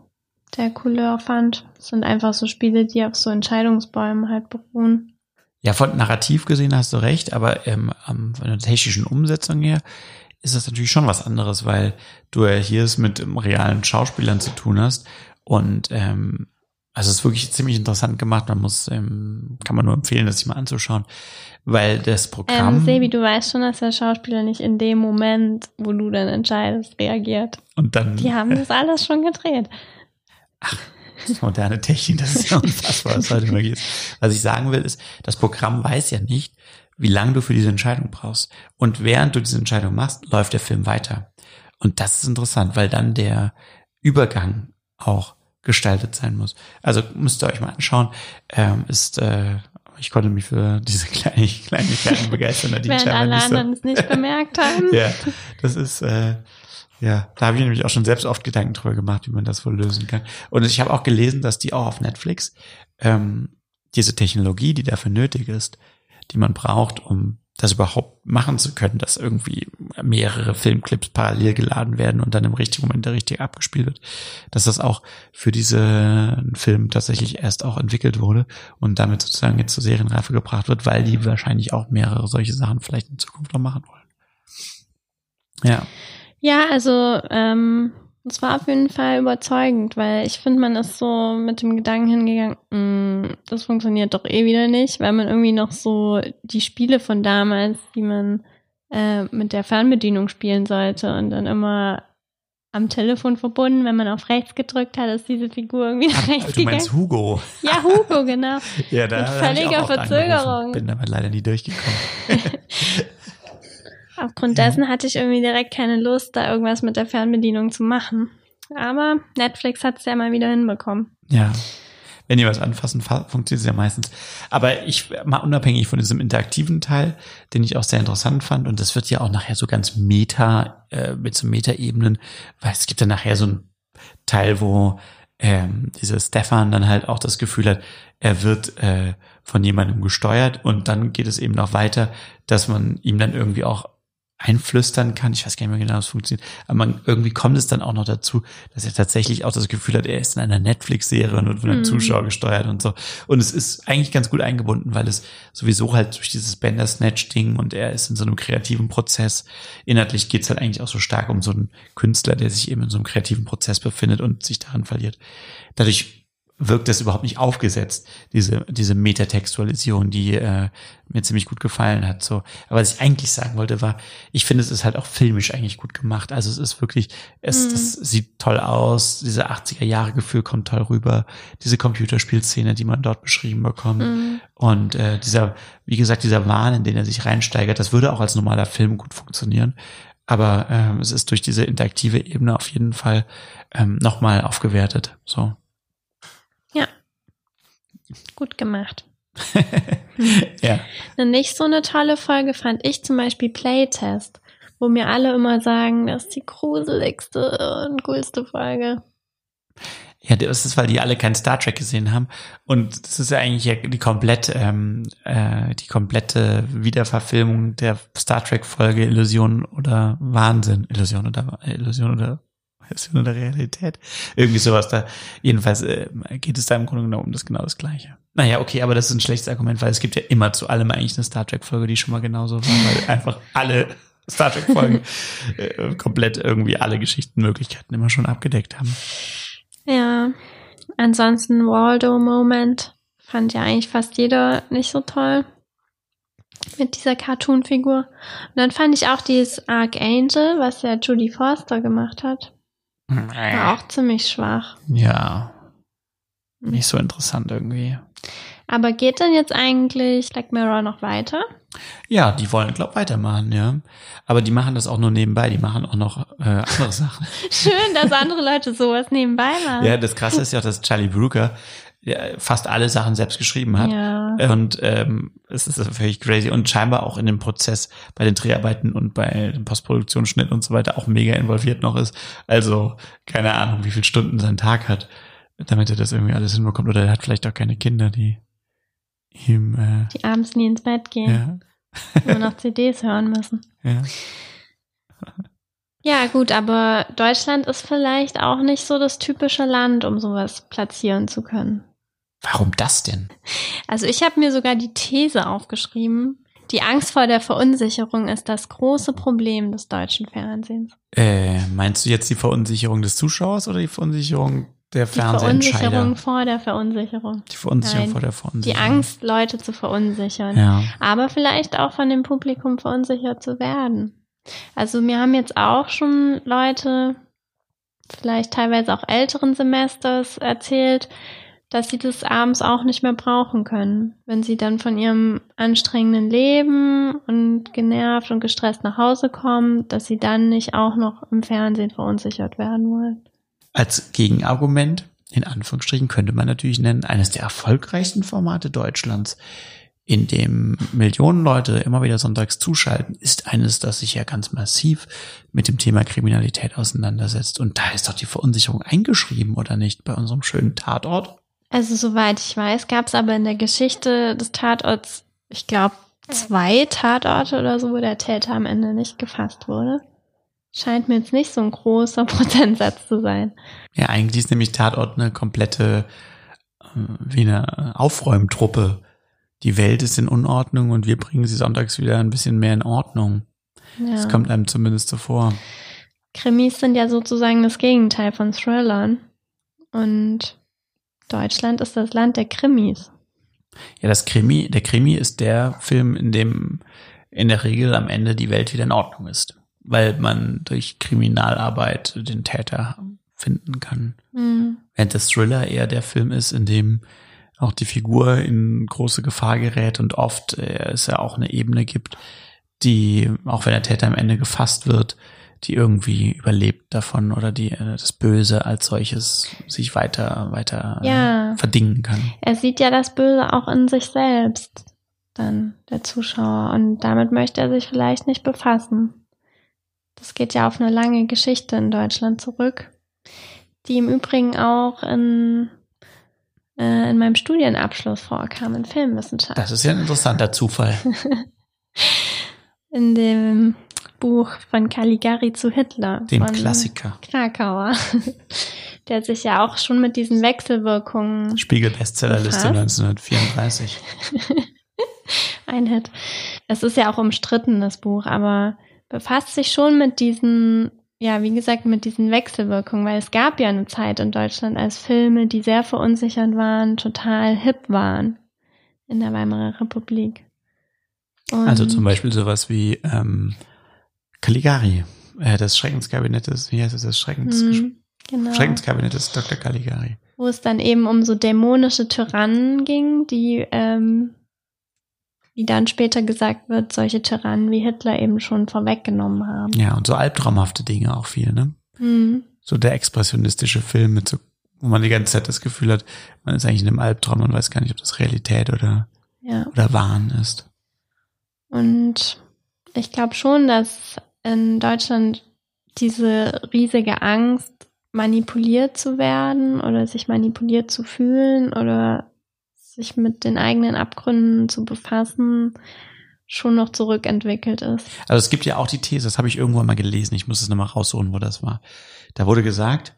der Couleur fand. Es sind einfach so Spiele, die auf so Entscheidungsbäumen halt beruhen. Ja, von narrativ gesehen hast du recht, aber ähm, von der technischen Umsetzung her ist das natürlich schon was anderes, weil du ja hier es mit ähm, realen Schauspielern zu tun hast und ähm, also es ist wirklich ziemlich interessant gemacht. Man muss, ähm, kann man nur empfehlen, das sich mal anzuschauen, weil das Programm. Ähm, Sebi, du weißt schon, dass der Schauspieler nicht in dem Moment, wo du dann entscheidest, reagiert. Und dann. Die haben das alles schon gedreht. Das moderne Technik, das ist ja unfassbar, was heute möglich ist. Was ich sagen will, ist, das Programm weiß ja nicht, wie lange du für diese Entscheidung brauchst. Und während du diese Entscheidung machst, läuft der Film weiter. Und das ist interessant, weil dann der Übergang auch gestaltet sein muss. Also müsst ihr euch mal anschauen. Ähm, ist, äh, ich konnte mich für diese [laughs] kleine, Kleinigkeiten begeistern. Die [laughs] Während alle anderen es nicht bemerkt haben. [laughs] ja, das ist, äh, ja, da habe ich nämlich auch schon selbst oft Gedanken drüber gemacht, wie man das wohl lösen kann. Und ich habe auch gelesen, dass die auch auf Netflix ähm, diese Technologie, die dafür nötig ist, die man braucht, um das überhaupt machen zu können, dass irgendwie mehrere Filmclips parallel geladen werden und dann im richtigen Moment der richtig abgespielt wird, dass das auch für diesen Film tatsächlich erst auch entwickelt wurde und damit sozusagen jetzt zur Serienreife gebracht wird, weil die wahrscheinlich auch mehrere solche Sachen vielleicht in Zukunft noch machen wollen. Ja. Ja, also ähm, es war auf jeden Fall überzeugend, weil ich finde, man ist so mit dem Gedanken hingegangen, mh, das funktioniert doch eh wieder nicht, weil man irgendwie noch so die Spiele von damals, die man äh, mit der Fernbedienung spielen sollte und dann immer am Telefon verbunden, wenn man auf rechts gedrückt hat, ist diese Figur irgendwie nach rechts Du meinst gegangen. Hugo. Ja, Hugo, genau. [laughs] ja, da Mit völliger Verzögerung. Bin aber leider nie durchgekommen. [laughs] Aufgrund dessen hatte ich irgendwie direkt keine Lust, da irgendwas mit der Fernbedienung zu machen. Aber Netflix hat es ja mal wieder hinbekommen. Ja. wenn die was anfassen, fa- funktioniert es ja meistens. Aber ich, mal unabhängig von diesem interaktiven Teil, den ich auch sehr interessant fand, und das wird ja auch nachher so ganz meta, äh, mit so Meta-Ebenen, weil es gibt ja nachher so einen Teil, wo ähm, dieser Stefan dann halt auch das Gefühl hat, er wird äh, von jemandem gesteuert und dann geht es eben noch weiter, dass man ihm dann irgendwie auch einflüstern kann. Ich weiß gar nicht mehr genau, es funktioniert. Aber man, irgendwie kommt es dann auch noch dazu, dass er tatsächlich auch das Gefühl hat, er ist in einer Netflix-Serie und wird von einem Mhm. Zuschauer gesteuert und so. Und es ist eigentlich ganz gut eingebunden, weil es sowieso halt durch dieses Bender-Snatch-Ding und er ist in so einem kreativen Prozess. Inhaltlich geht es halt eigentlich auch so stark um so einen Künstler, der sich eben in so einem kreativen Prozess befindet und sich daran verliert. Dadurch wirkt das überhaupt nicht aufgesetzt, diese, diese Metatextualisierung, die äh, mir ziemlich gut gefallen hat. So. Aber was ich eigentlich sagen wollte, war, ich finde, es ist halt auch filmisch eigentlich gut gemacht. Also es ist wirklich, es Mhm. das sieht toll aus, diese 80er Jahre Gefühl kommt toll rüber, diese Computerspielszene, die man dort beschrieben bekommt. Mhm. Und äh, dieser, wie gesagt, dieser Wahn, in den er sich reinsteigert, das würde auch als normaler Film gut funktionieren. Aber ähm, es ist durch diese interaktive Ebene auf jeden Fall ähm, nochmal aufgewertet. So. Gut gemacht. [laughs] Ja. Eine nicht so eine tolle Folge fand ich zum Beispiel Playtest, wo mir alle immer sagen, das ist die gruseligste und coolste Folge. Ja, das ist, weil die alle kein Star Trek gesehen haben. Und das ist ja eigentlich ja die komplett, ähm, äh, die komplette Wiederverfilmung der Star Trek Folge Illusion oder Wahnsinn. Illusion oder Illusion oder Illusion oder Realität. Irgendwie sowas da. Jedenfalls äh, geht es da im Grunde genommen um das genau das Gleiche. Naja, okay, aber das ist ein schlechtes Argument, weil es gibt ja immer zu allem eigentlich eine Star Trek Folge, die schon mal genauso war, weil [laughs] einfach alle Star Trek Folgen [laughs] äh, komplett irgendwie alle Geschichtenmöglichkeiten immer schon abgedeckt haben. Ja. Ansonsten Waldo-Moment fand ja eigentlich fast jeder nicht so toll. Mit dieser Cartoon-Figur. Und dann fand ich auch dieses Archangel, was ja Judy Forster gemacht hat. War auch ziemlich schwach. Ja. Nicht so interessant irgendwie. Aber geht denn jetzt eigentlich Black Mirror noch weiter? Ja, die wollen, glaub, weitermachen, ja. Aber die machen das auch nur nebenbei, die machen auch noch äh, andere [laughs] Sachen. Schön, dass andere Leute sowas nebenbei machen. ja, das Krasse ist ja auch, dass Charlie Brooker fast alle Sachen selbst geschrieben hat. Ja. Und ähm, es ist völlig crazy und scheinbar auch in dem Prozess bei den Dreharbeiten und bei dem Postproduktionsschnitt und so weiter auch mega involviert noch ist. Also keine Ahnung, wie viele Stunden sein Tag hat, damit er das irgendwie alles hinbekommt. Oder er hat vielleicht auch keine Kinder, die ihm äh, Die abends nie ins Bett gehen. ja, [laughs] Immer noch CDs hören müssen. ja. Ja, gut, aber Deutschland ist vielleicht auch nicht so das typische Land, um sowas platzieren zu können. Warum das denn? Also ich habe mir sogar die These aufgeschrieben. Die Angst vor der Verunsicherung ist das große Problem des deutschen Fernsehens. Äh, meinst du jetzt die Verunsicherung des Zuschauers oder die Verunsicherung der Die Verunsicherung Fernsehentscheider? vor der Verunsicherung. Die Verunsicherung Nein, vor der Die Verunsicherung. Angst, Leute zu verunsichern. Ja. Aber vielleicht auch von dem Publikum verunsichert zu werden. Also mir haben jetzt auch schon Leute, vielleicht teilweise auch älteren Semesters, erzählt, dass sie das abends auch nicht mehr brauchen können, wenn sie dann von ihrem anstrengenden Leben und genervt und gestresst nach Hause kommen, dass sie dann nicht auch noch im Fernsehen verunsichert werden wollen. Als Gegenargument, in Anführungsstrichen, könnte man natürlich nennen, eines der erfolgreichsten Formate Deutschlands, in dem Millionen Leute immer wieder sonntags zuschalten, ist eines, das sich ja ganz massiv mit dem Thema Kriminalität auseinandersetzt. Und da ist doch die Verunsicherung eingeschrieben, oder nicht, bei unserem schönen Tatort? Also soweit ich weiß, gab es aber in der Geschichte des Tatorts, ich glaube, zwei Tatorte oder so, wo der Täter am Ende nicht gefasst wurde. Scheint mir jetzt nicht so ein großer [laughs] Prozentsatz zu sein. Ja, eigentlich ist nämlich Tatort eine komplette, äh, wie eine Aufräumtruppe. Die Welt ist in Unordnung und wir bringen sie sonntags wieder ein bisschen mehr in Ordnung. Ja. Das kommt einem zumindest so vor. Krimis sind ja sozusagen das Gegenteil von Thrillern. Und Deutschland ist das Land der Krimis. Ja, das Krimi, der Krimi ist der Film, in dem in der Regel am Ende die Welt wieder in Ordnung ist. Weil man durch Kriminalarbeit den Täter finden kann. Hm. Während das Thriller eher der Film ist, in dem auch die Figur in große Gefahr gerät und oft äh, es ja auch eine Ebene gibt, die, auch wenn der Täter am Ende gefasst wird, die irgendwie überlebt davon oder die äh, das Böse als solches sich weiter weiter Ja. äh, verdingen kann. Er sieht ja das Böse auch in sich selbst, dann der Zuschauer. Und damit möchte er sich vielleicht nicht befassen. Das geht ja auf eine lange Geschichte in Deutschland zurück, die im Übrigen auch in, äh, in meinem Studienabschluss vorkam, in Filmwissenschaft. Das ist ja ein interessanter Zufall. [laughs] in dem Buch von Caligari zu Hitler. Dem Klassiker. Krakauer. [laughs] Der sich ja auch schon mit diesen Wechselwirkungen Spiegel-Bestsellerliste Befasst. 1934. [laughs] ein Hit. Es ist ja auch umstritten, das Buch, aber befasst sich schon mit diesen, ja, wie gesagt, mit diesen Wechselwirkungen, weil es gab ja eine Zeit in Deutschland, als Filme, die sehr verunsichert waren, total hip waren in der Weimarer Republik. Und Also zum Beispiel sowas wie ähm, Caligari, äh, das Schreckenskabinett des, wie heißt es, das Schreckens, Hm, genau. Schreckenskabinett des Dr. Caligari. wo es dann eben um so dämonische Tyrannen ging, die, ähm, wie dann später gesagt wird, solche Tyrannen wie Hitler eben schon vorweggenommen haben. Ja, und so albtraumhafte Dinge auch viel, ne? Hm. So der expressionistische Film mit so, wo man die ganze Zeit das Gefühl hat, man ist eigentlich in einem Albtraum und weiß gar nicht, ob das Realität oder, Ja. oder Wahn ist. Und ich glaube schon, dass in Deutschland diese riesige Angst, manipuliert zu werden oder sich manipuliert zu fühlen oder sich mit den eigenen Abgründen zu befassen, schon noch zurückentwickelt ist. Also es gibt ja auch die These, das habe ich irgendwann mal gelesen, ich muss es nochmal rausholen, wo das war. Da wurde gesagt,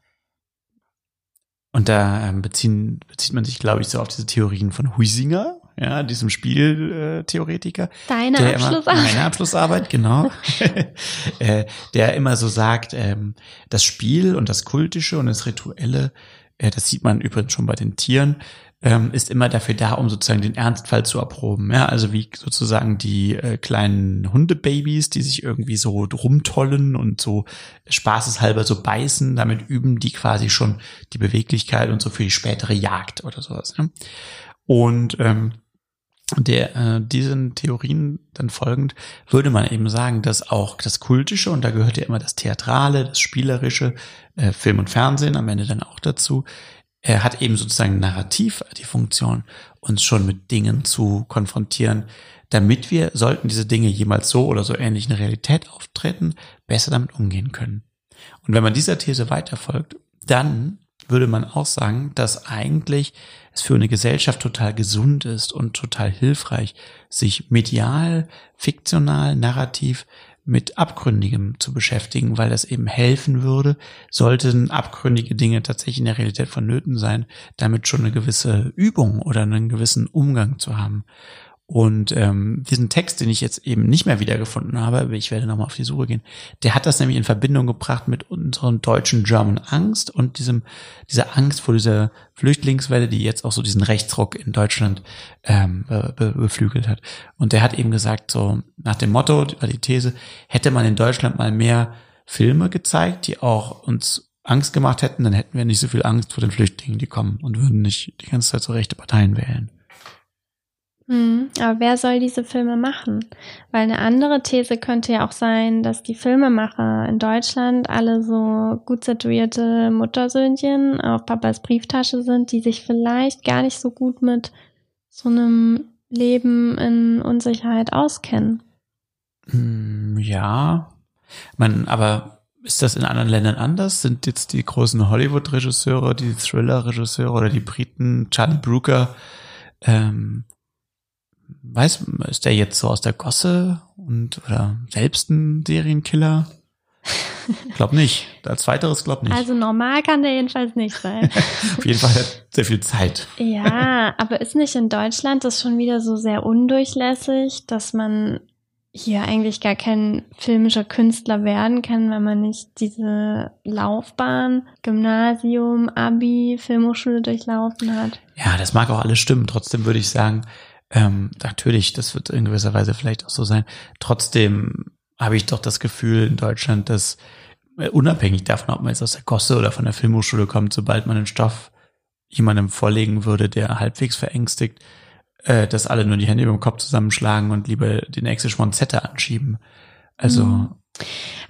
und da ähm, beziehen, bezieht man sich, glaube ich, so auf diese Theorien von Huisinger, ja, diesem Spieltheoretiker. Äh, Theoretiker, Deine der immer, Abschlussarbeit. meine Abschlussarbeit, genau. [laughs] [laughs] äh, der immer so sagt, ähm, das Spiel und das Kultische und das Rituelle, äh, das sieht man übrigens schon bei den Tieren, ähm, ist immer dafür da, um sozusagen den Ernstfall zu erproben. Ja, also wie sozusagen die äh, kleinen Hundebabys, die sich irgendwie so rumtollen und so spaßeshalber so beißen, damit üben die quasi schon die Beweglichkeit und so für die spätere Jagd oder sowas. Ja? Und ähm, der äh, diesen Theorien dann folgend würde man eben sagen, dass auch das Kultische und da gehört ja immer das Theatrale, das Spielerische, äh, Film und Fernsehen am Ende dann auch dazu, er hat eben sozusagen narrativ die Funktion, uns schon mit Dingen zu konfrontieren, damit wir, sollten diese Dinge jemals so oder so ähnlich in der Realität auftreten, besser damit umgehen können. Und wenn man dieser These weiterfolgt, dann würde man auch sagen, dass eigentlich es für eine Gesellschaft total gesund ist und total hilfreich, sich medial, fiktional, narrativ mit Abgründigem zu beschäftigen, weil das eben helfen würde, sollten abgründige Dinge tatsächlich in der Realität vonnöten sein, damit schon eine gewisse Übung oder einen gewissen Umgang zu haben. Und ähm, diesen Text, den ich jetzt eben nicht mehr wiedergefunden habe, ich werde nochmal auf die Suche gehen, der hat das nämlich in Verbindung gebracht mit unserem deutschen German Angst und diesem dieser Angst vor dieser Flüchtlingswelle, die jetzt auch so diesen Rechtsruck in Deutschland ähm, be be beflügelt hat. Und der hat eben gesagt, so nach dem Motto, die These, hätte man in Deutschland mal mehr Filme gezeigt, die auch uns Angst gemacht hätten, dann hätten wir nicht so viel Angst vor den Flüchtlingen, die kommen und würden nicht die ganze Zeit so rechte Parteien wählen. Hm, aber wer soll diese Filme machen? Weil eine andere These könnte ja auch sein, dass die Filmemacher in Deutschland alle so gut situierte Muttersöhnchen auf Papas Brieftasche sind, die sich vielleicht gar nicht so gut mit so einem Leben in Unsicherheit auskennen. Hm, Ja, man, aber ist das in anderen Ländern anders? Sind jetzt die großen Hollywood-Regisseure, die Thriller-Regisseure oder die Briten, Charlie Brooker, ähm, weiß, ist der jetzt so aus der Gosse und oder selbst ein Serienkiller? [laughs] Glaub nicht. Als weiteres glaub nicht. Also normal kann der jedenfalls nicht sein. [laughs] Auf jeden Fall hat er sehr viel Zeit. Ja, aber ist nicht in Deutschland das schon wieder so sehr undurchlässig, dass man hier eigentlich gar kein filmischer Künstler werden kann, wenn man nicht diese Laufbahn, Gymnasium, Abi, Filmhochschule durchlaufen hat. Ja, das mag auch alles stimmen. Trotzdem würde ich sagen, ähm, natürlich, das wird in gewisser Weise vielleicht auch so sein. Trotzdem habe ich doch das Gefühl in Deutschland, dass äh, unabhängig davon, ob man jetzt aus der Gosse oder von der Filmhochschule kommt, sobald man einen Stoff jemandem vorlegen würde, der halbwegs verängstigt, äh, dass alle nur die Hände über dem Kopf zusammenschlagen und lieber die nächste Schmonzette anschieben. Also, Mhm.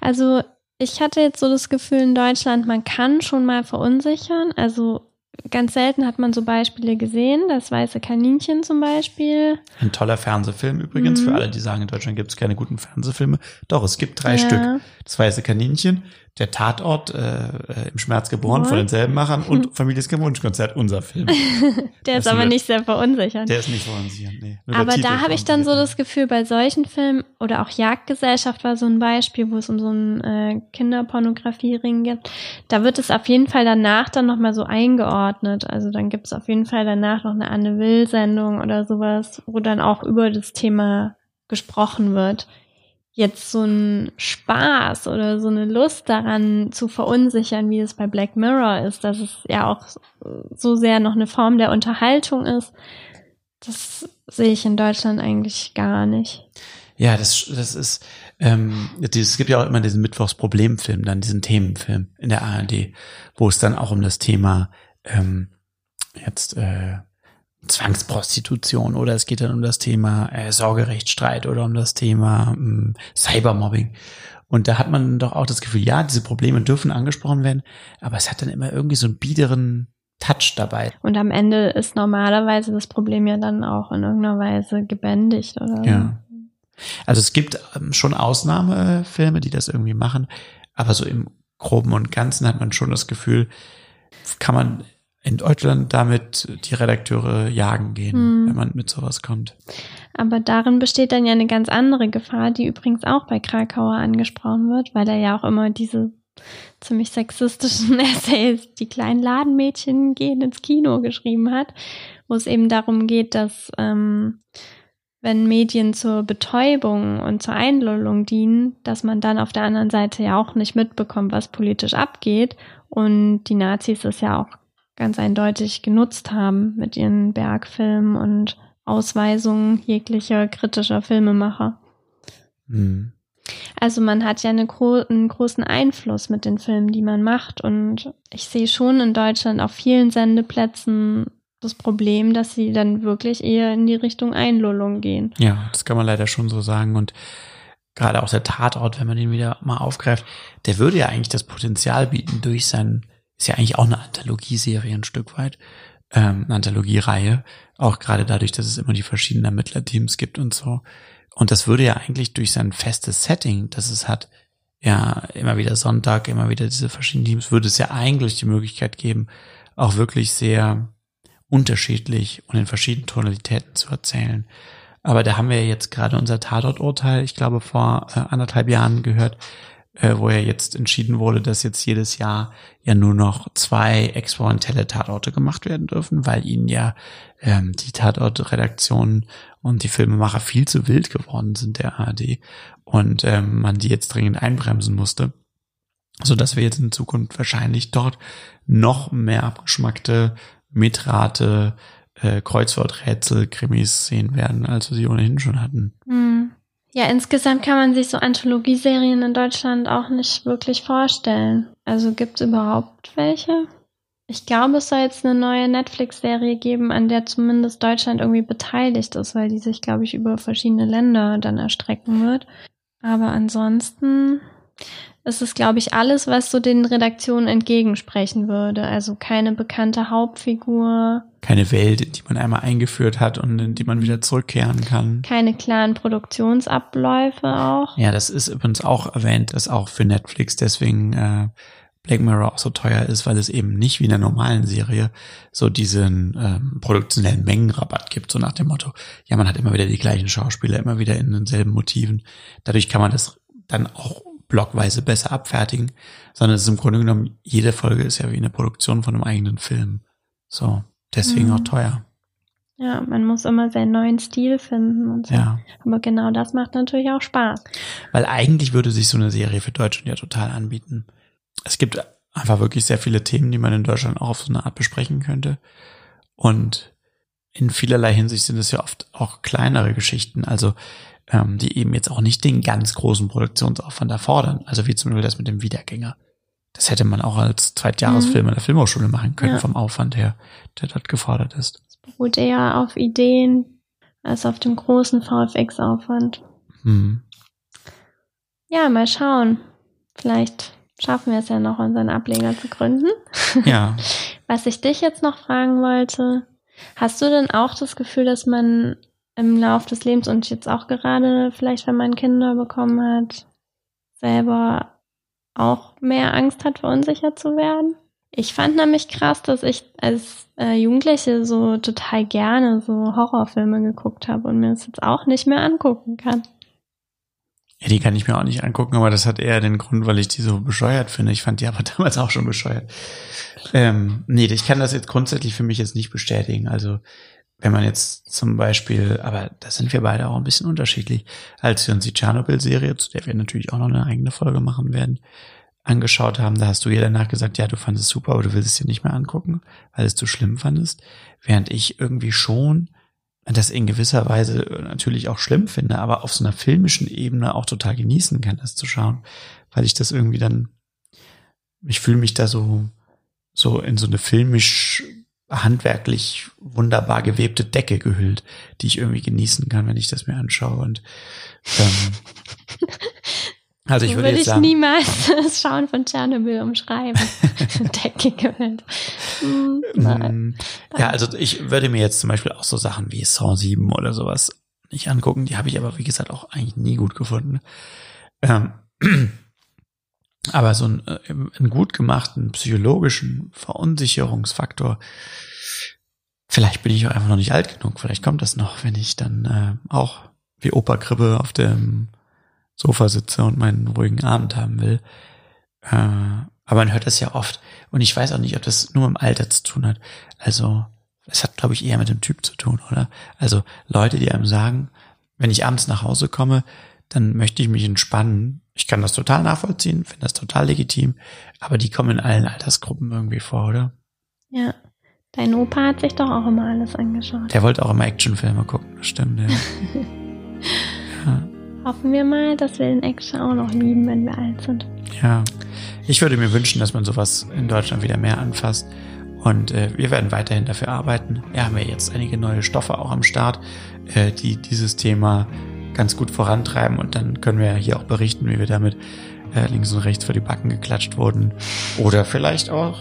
Also ich hatte jetzt so das Gefühl in Deutschland, man kann schon mal verunsichern. Also ganz selten hat man so Beispiele gesehen. Das weiße Kaninchen zum Beispiel. Ein toller Fernsehfilm übrigens, Mhm. für alle, die sagen, in Deutschland gibt es keine guten Fernsehfilme. Doch, es gibt drei Ja. Stück. Das weiße Kaninchen, der Tatort, äh, äh, im Schmerz geboren von Ja. denselben Machern und [laughs] Families Wunschkonzert, unser Film. [laughs] Der ist Das aber nur- nicht sehr verunsichernd. Der ist nicht verunsichern, nee. Aber da habe ich dann so das Gefühl, bei solchen Filmen oder auch Jagdgesellschaft war so ein Beispiel, wo es um so einen äh, Kinderpornografiering gibt. Da wird es auf jeden Fall danach dann nochmal so eingeordnet. Also dann gibt es auf jeden Fall danach noch eine Anne Will-Sendung oder sowas, wo dann auch über das Thema gesprochen wird. Jetzt so ein Spaß oder so eine Lust daran zu verunsichern, wie es bei Black Mirror ist, dass es ja auch so sehr noch eine Form der Unterhaltung ist, das sehe ich in Deutschland eigentlich gar nicht. Ja, das, das ist, ähm, es gibt ja auch immer diesen Mittwochs-Problemfilm, dann diesen Themenfilm in der ARD, wo es dann auch um das Thema ähm, jetzt äh, Zwangsprostitution oder es geht dann um das Thema äh, Sorgerechtsstreit oder um das Thema ähm, Cybermobbing. Und da hat man doch auch das Gefühl, ja, diese Probleme dürfen angesprochen werden, aber es hat dann immer irgendwie so einen biederen Touch dabei. Und am Ende ist normalerweise das Problem ja dann auch in irgendeiner Weise gebändigt oder Ja. Also es gibt ähm, schon Ausnahmefilme, die das irgendwie machen, aber so im Groben und Ganzen hat man schon das Gefühl, kann man in Deutschland damit die Redakteure jagen gehen, Hm. wenn man mit sowas kommt. Aber darin besteht dann ja eine ganz andere Gefahr, die übrigens auch bei Krakauer angesprochen wird, weil er ja auch immer diese ziemlich sexistischen [laughs] Essays, die kleinen Ladenmädchen gehen ins Kino geschrieben hat, wo es eben darum geht, dass ähm, wenn Medien zur Betäubung und zur Einlullung dienen, dass man dann auf der anderen Seite ja auch nicht mitbekommt, was politisch abgeht. Und die Nazis es ja auch ganz eindeutig genutzt haben mit ihren Bergfilmen und Ausweisungen jeglicher kritischer Filmemacher. Hm. Also man hat ja eine gro einen großen Einfluss mit den Filmen, die man macht. Und ich sehe schon in Deutschland auf vielen Sendeplätzen das Problem, dass sie dann wirklich eher in die Richtung Einlullung gehen. Ja, das kann man leider schon so sagen. Und gerade auch der Tatort, wenn man den wieder mal aufgreift, der würde ja eigentlich das Potenzial bieten durch sein, ist ja eigentlich auch eine Anthologieserie ein Stück weit, ähm, eine Anthologiereihe, auch gerade dadurch, dass es immer die verschiedenen Ermittlerteams gibt und so. Und das würde ja eigentlich durch sein festes Setting, das es hat, ja, immer wieder Sonntag, immer wieder diese verschiedenen Teams, würde es ja eigentlich die Möglichkeit geben, auch wirklich sehr unterschiedlich und in verschiedenen Tonalitäten zu erzählen. Aber da haben wir jetzt gerade unser Tatorturteil, ich glaube vor äh, anderthalb Jahren gehört, äh, wo ja jetzt entschieden wurde, dass jetzt jedes Jahr ja nur noch zwei experimentelle Tatorte gemacht werden dürfen, weil ihnen ja ähm, die Tatortredaktionen und die Filmemacher viel zu wild geworden sind der ARD und ähm, man die jetzt dringend einbremsen musste, so dass wir jetzt in Zukunft wahrscheinlich dort noch mehr abgeschmackte Mitrate äh, Kreuzworträtsel, Krimis sehen werden, als wir sie ohnehin schon hatten. Hm. Ja, insgesamt kann man sich so Anthologieserien in Deutschland auch nicht wirklich vorstellen. Also gibt es überhaupt welche? Ich glaube, es soll jetzt eine neue Netflix-Serie geben, an der zumindest Deutschland irgendwie beteiligt ist, weil die sich, glaube ich, über verschiedene Länder dann erstrecken wird. Aber ansonsten ist es, glaube ich, alles, was so den Redaktionen entgegensprechen würde. Also keine bekannte Hauptfigur, Keine Welt, in die man einmal eingeführt hat und in die man wieder zurückkehren kann. keine klaren Produktionsabläufe auch. Ja, das ist übrigens auch erwähnt, dass auch für Netflix deswegen äh, Black Mirror auch so teuer ist, weil es eben nicht wie in der normalen Serie so diesen ähm, produktionellen Mengenrabatt gibt, so nach dem Motto, ja, man hat immer wieder die gleichen Schauspieler, immer wieder in denselben Motiven. Dadurch kann man das dann auch blockweise besser abfertigen, sondern es ist im Grunde genommen, jede Folge ist ja wie eine Produktion von einem eigenen Film. So, deswegen Mhm. auch teuer. Ja, man muss immer seinen neuen Stil finden und so. Ja. Aber genau das macht natürlich auch Spaß. Weil eigentlich würde sich so eine Serie für Deutschland ja total anbieten. Es gibt einfach wirklich sehr viele Themen, die man in Deutschland auch auf so eine Art besprechen könnte. Und in vielerlei Hinsicht sind es ja oft auch kleinere Geschichten, also ähm, die eben jetzt auch nicht den ganz großen Produktionsaufwand erfordern. Also wie zum Beispiel das mit dem Wiedergänger. Das hätte man auch als Zweitjahresfilm in der Filmhochschule machen können, Ja. vom Aufwand her, der dort gefordert ist. Beruht eher auf Ideen als auf dem großen VFX-Aufwand. Hm. Ja, mal schauen. Vielleicht schaffen wir es ja noch, unseren Ableger zu gründen. [laughs] Ja. Was ich dich jetzt noch fragen wollte, hast du denn auch das Gefühl, dass man im Lauf des Lebens und jetzt auch gerade vielleicht, wenn man Kinder bekommen hat, selber auch mehr Angst hat, verunsichert zu werden? Ich fand nämlich krass, dass ich als äh, Jugendliche so total gerne so Horrorfilme geguckt habe und mir das jetzt auch nicht mehr angucken kann. Ja, die kann ich mir auch nicht angucken, aber das hat eher den Grund, weil ich die so bescheuert finde. Ich fand die aber [laughs] damals auch schon bescheuert. Ähm, nee, ich kann das jetzt grundsätzlich für mich jetzt nicht bestätigen. Also wenn man jetzt zum Beispiel, aber da sind wir beide auch ein bisschen unterschiedlich, als wir uns die Tschernobyl-Serie, zu der wir natürlich auch noch eine eigene Folge machen werden, angeschaut haben, da hast du ihr danach gesagt, ja, du fandest es super, aber du willst es dir nicht mehr angucken, weil es zu schlimm fandest. Während ich irgendwie schon das in gewisser Weise natürlich auch schlimm finde, aber auf so einer filmischen Ebene auch total genießen kann, das zu schauen, weil ich das irgendwie dann, ich fühle mich da so, so in so eine filmisch handwerklich wunderbar gewebte Decke gehüllt, die ich irgendwie genießen kann, wenn ich das mir anschaue und ähm, also ich würde, würde jetzt ich sagen, niemals [laughs] das Schauen von Tschernobyl umschreiben. [laughs] Decke gehüllt. Hm, nein. Mm, Ja, also ich würde mir jetzt zum Beispiel auch so Sachen wie Saw 7 oder sowas nicht angucken. Die habe ich aber, wie gesagt, auch eigentlich nie gut gefunden. Ähm, aber so einen, äh, einen gut gemachten psychologischen Verunsicherungsfaktor, vielleicht bin ich auch einfach noch nicht alt genug. Vielleicht kommt das noch, wenn ich dann äh, auch wie Opa Krippe auf dem Sofa sitze und meinen ruhigen Abend haben will. Äh, aber man hört das ja oft. Und ich weiß auch nicht, ob das nur mit dem Alter zu tun hat. Also, es hat, glaube ich, eher mit dem Typ zu tun, oder? Also, Leute, die einem sagen, wenn ich abends nach Hause komme, dann möchte ich mich entspannen. Ich kann das total nachvollziehen, finde das total legitim, aber die kommen in allen Altersgruppen irgendwie vor, oder? Ja. Dein Opa hat sich doch auch immer alles angeschaut. Der wollte auch immer Actionfilme gucken, das stimmt, ja. [laughs] ja. Hoffen wir mal, dass wir den Action auch noch lieben, wenn wir alt sind. Ja, ich würde mir wünschen, dass man sowas in Deutschland wieder mehr anfasst. Und äh, wir werden weiterhin dafür arbeiten. Wir haben ja jetzt einige neue Stoffe auch am Start, äh, die dieses Thema ganz gut vorantreiben. Und dann können wir hier auch berichten, wie wir damit äh, links und rechts vor die Backen geklatscht wurden. Oder vielleicht auch,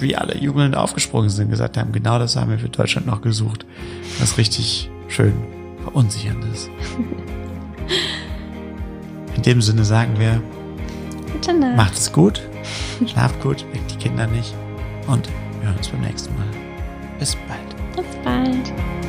wie alle jubelnd aufgesprungen sind, gesagt haben, genau das haben wir für Deutschland noch gesucht. Was richtig schön verunsichernd ist. In dem Sinne sagen wir, Gute Nacht. macht es gut, schlaft gut, weckt die Kinder nicht und wir hören uns beim nächsten Mal. Bis bald. Bis bald.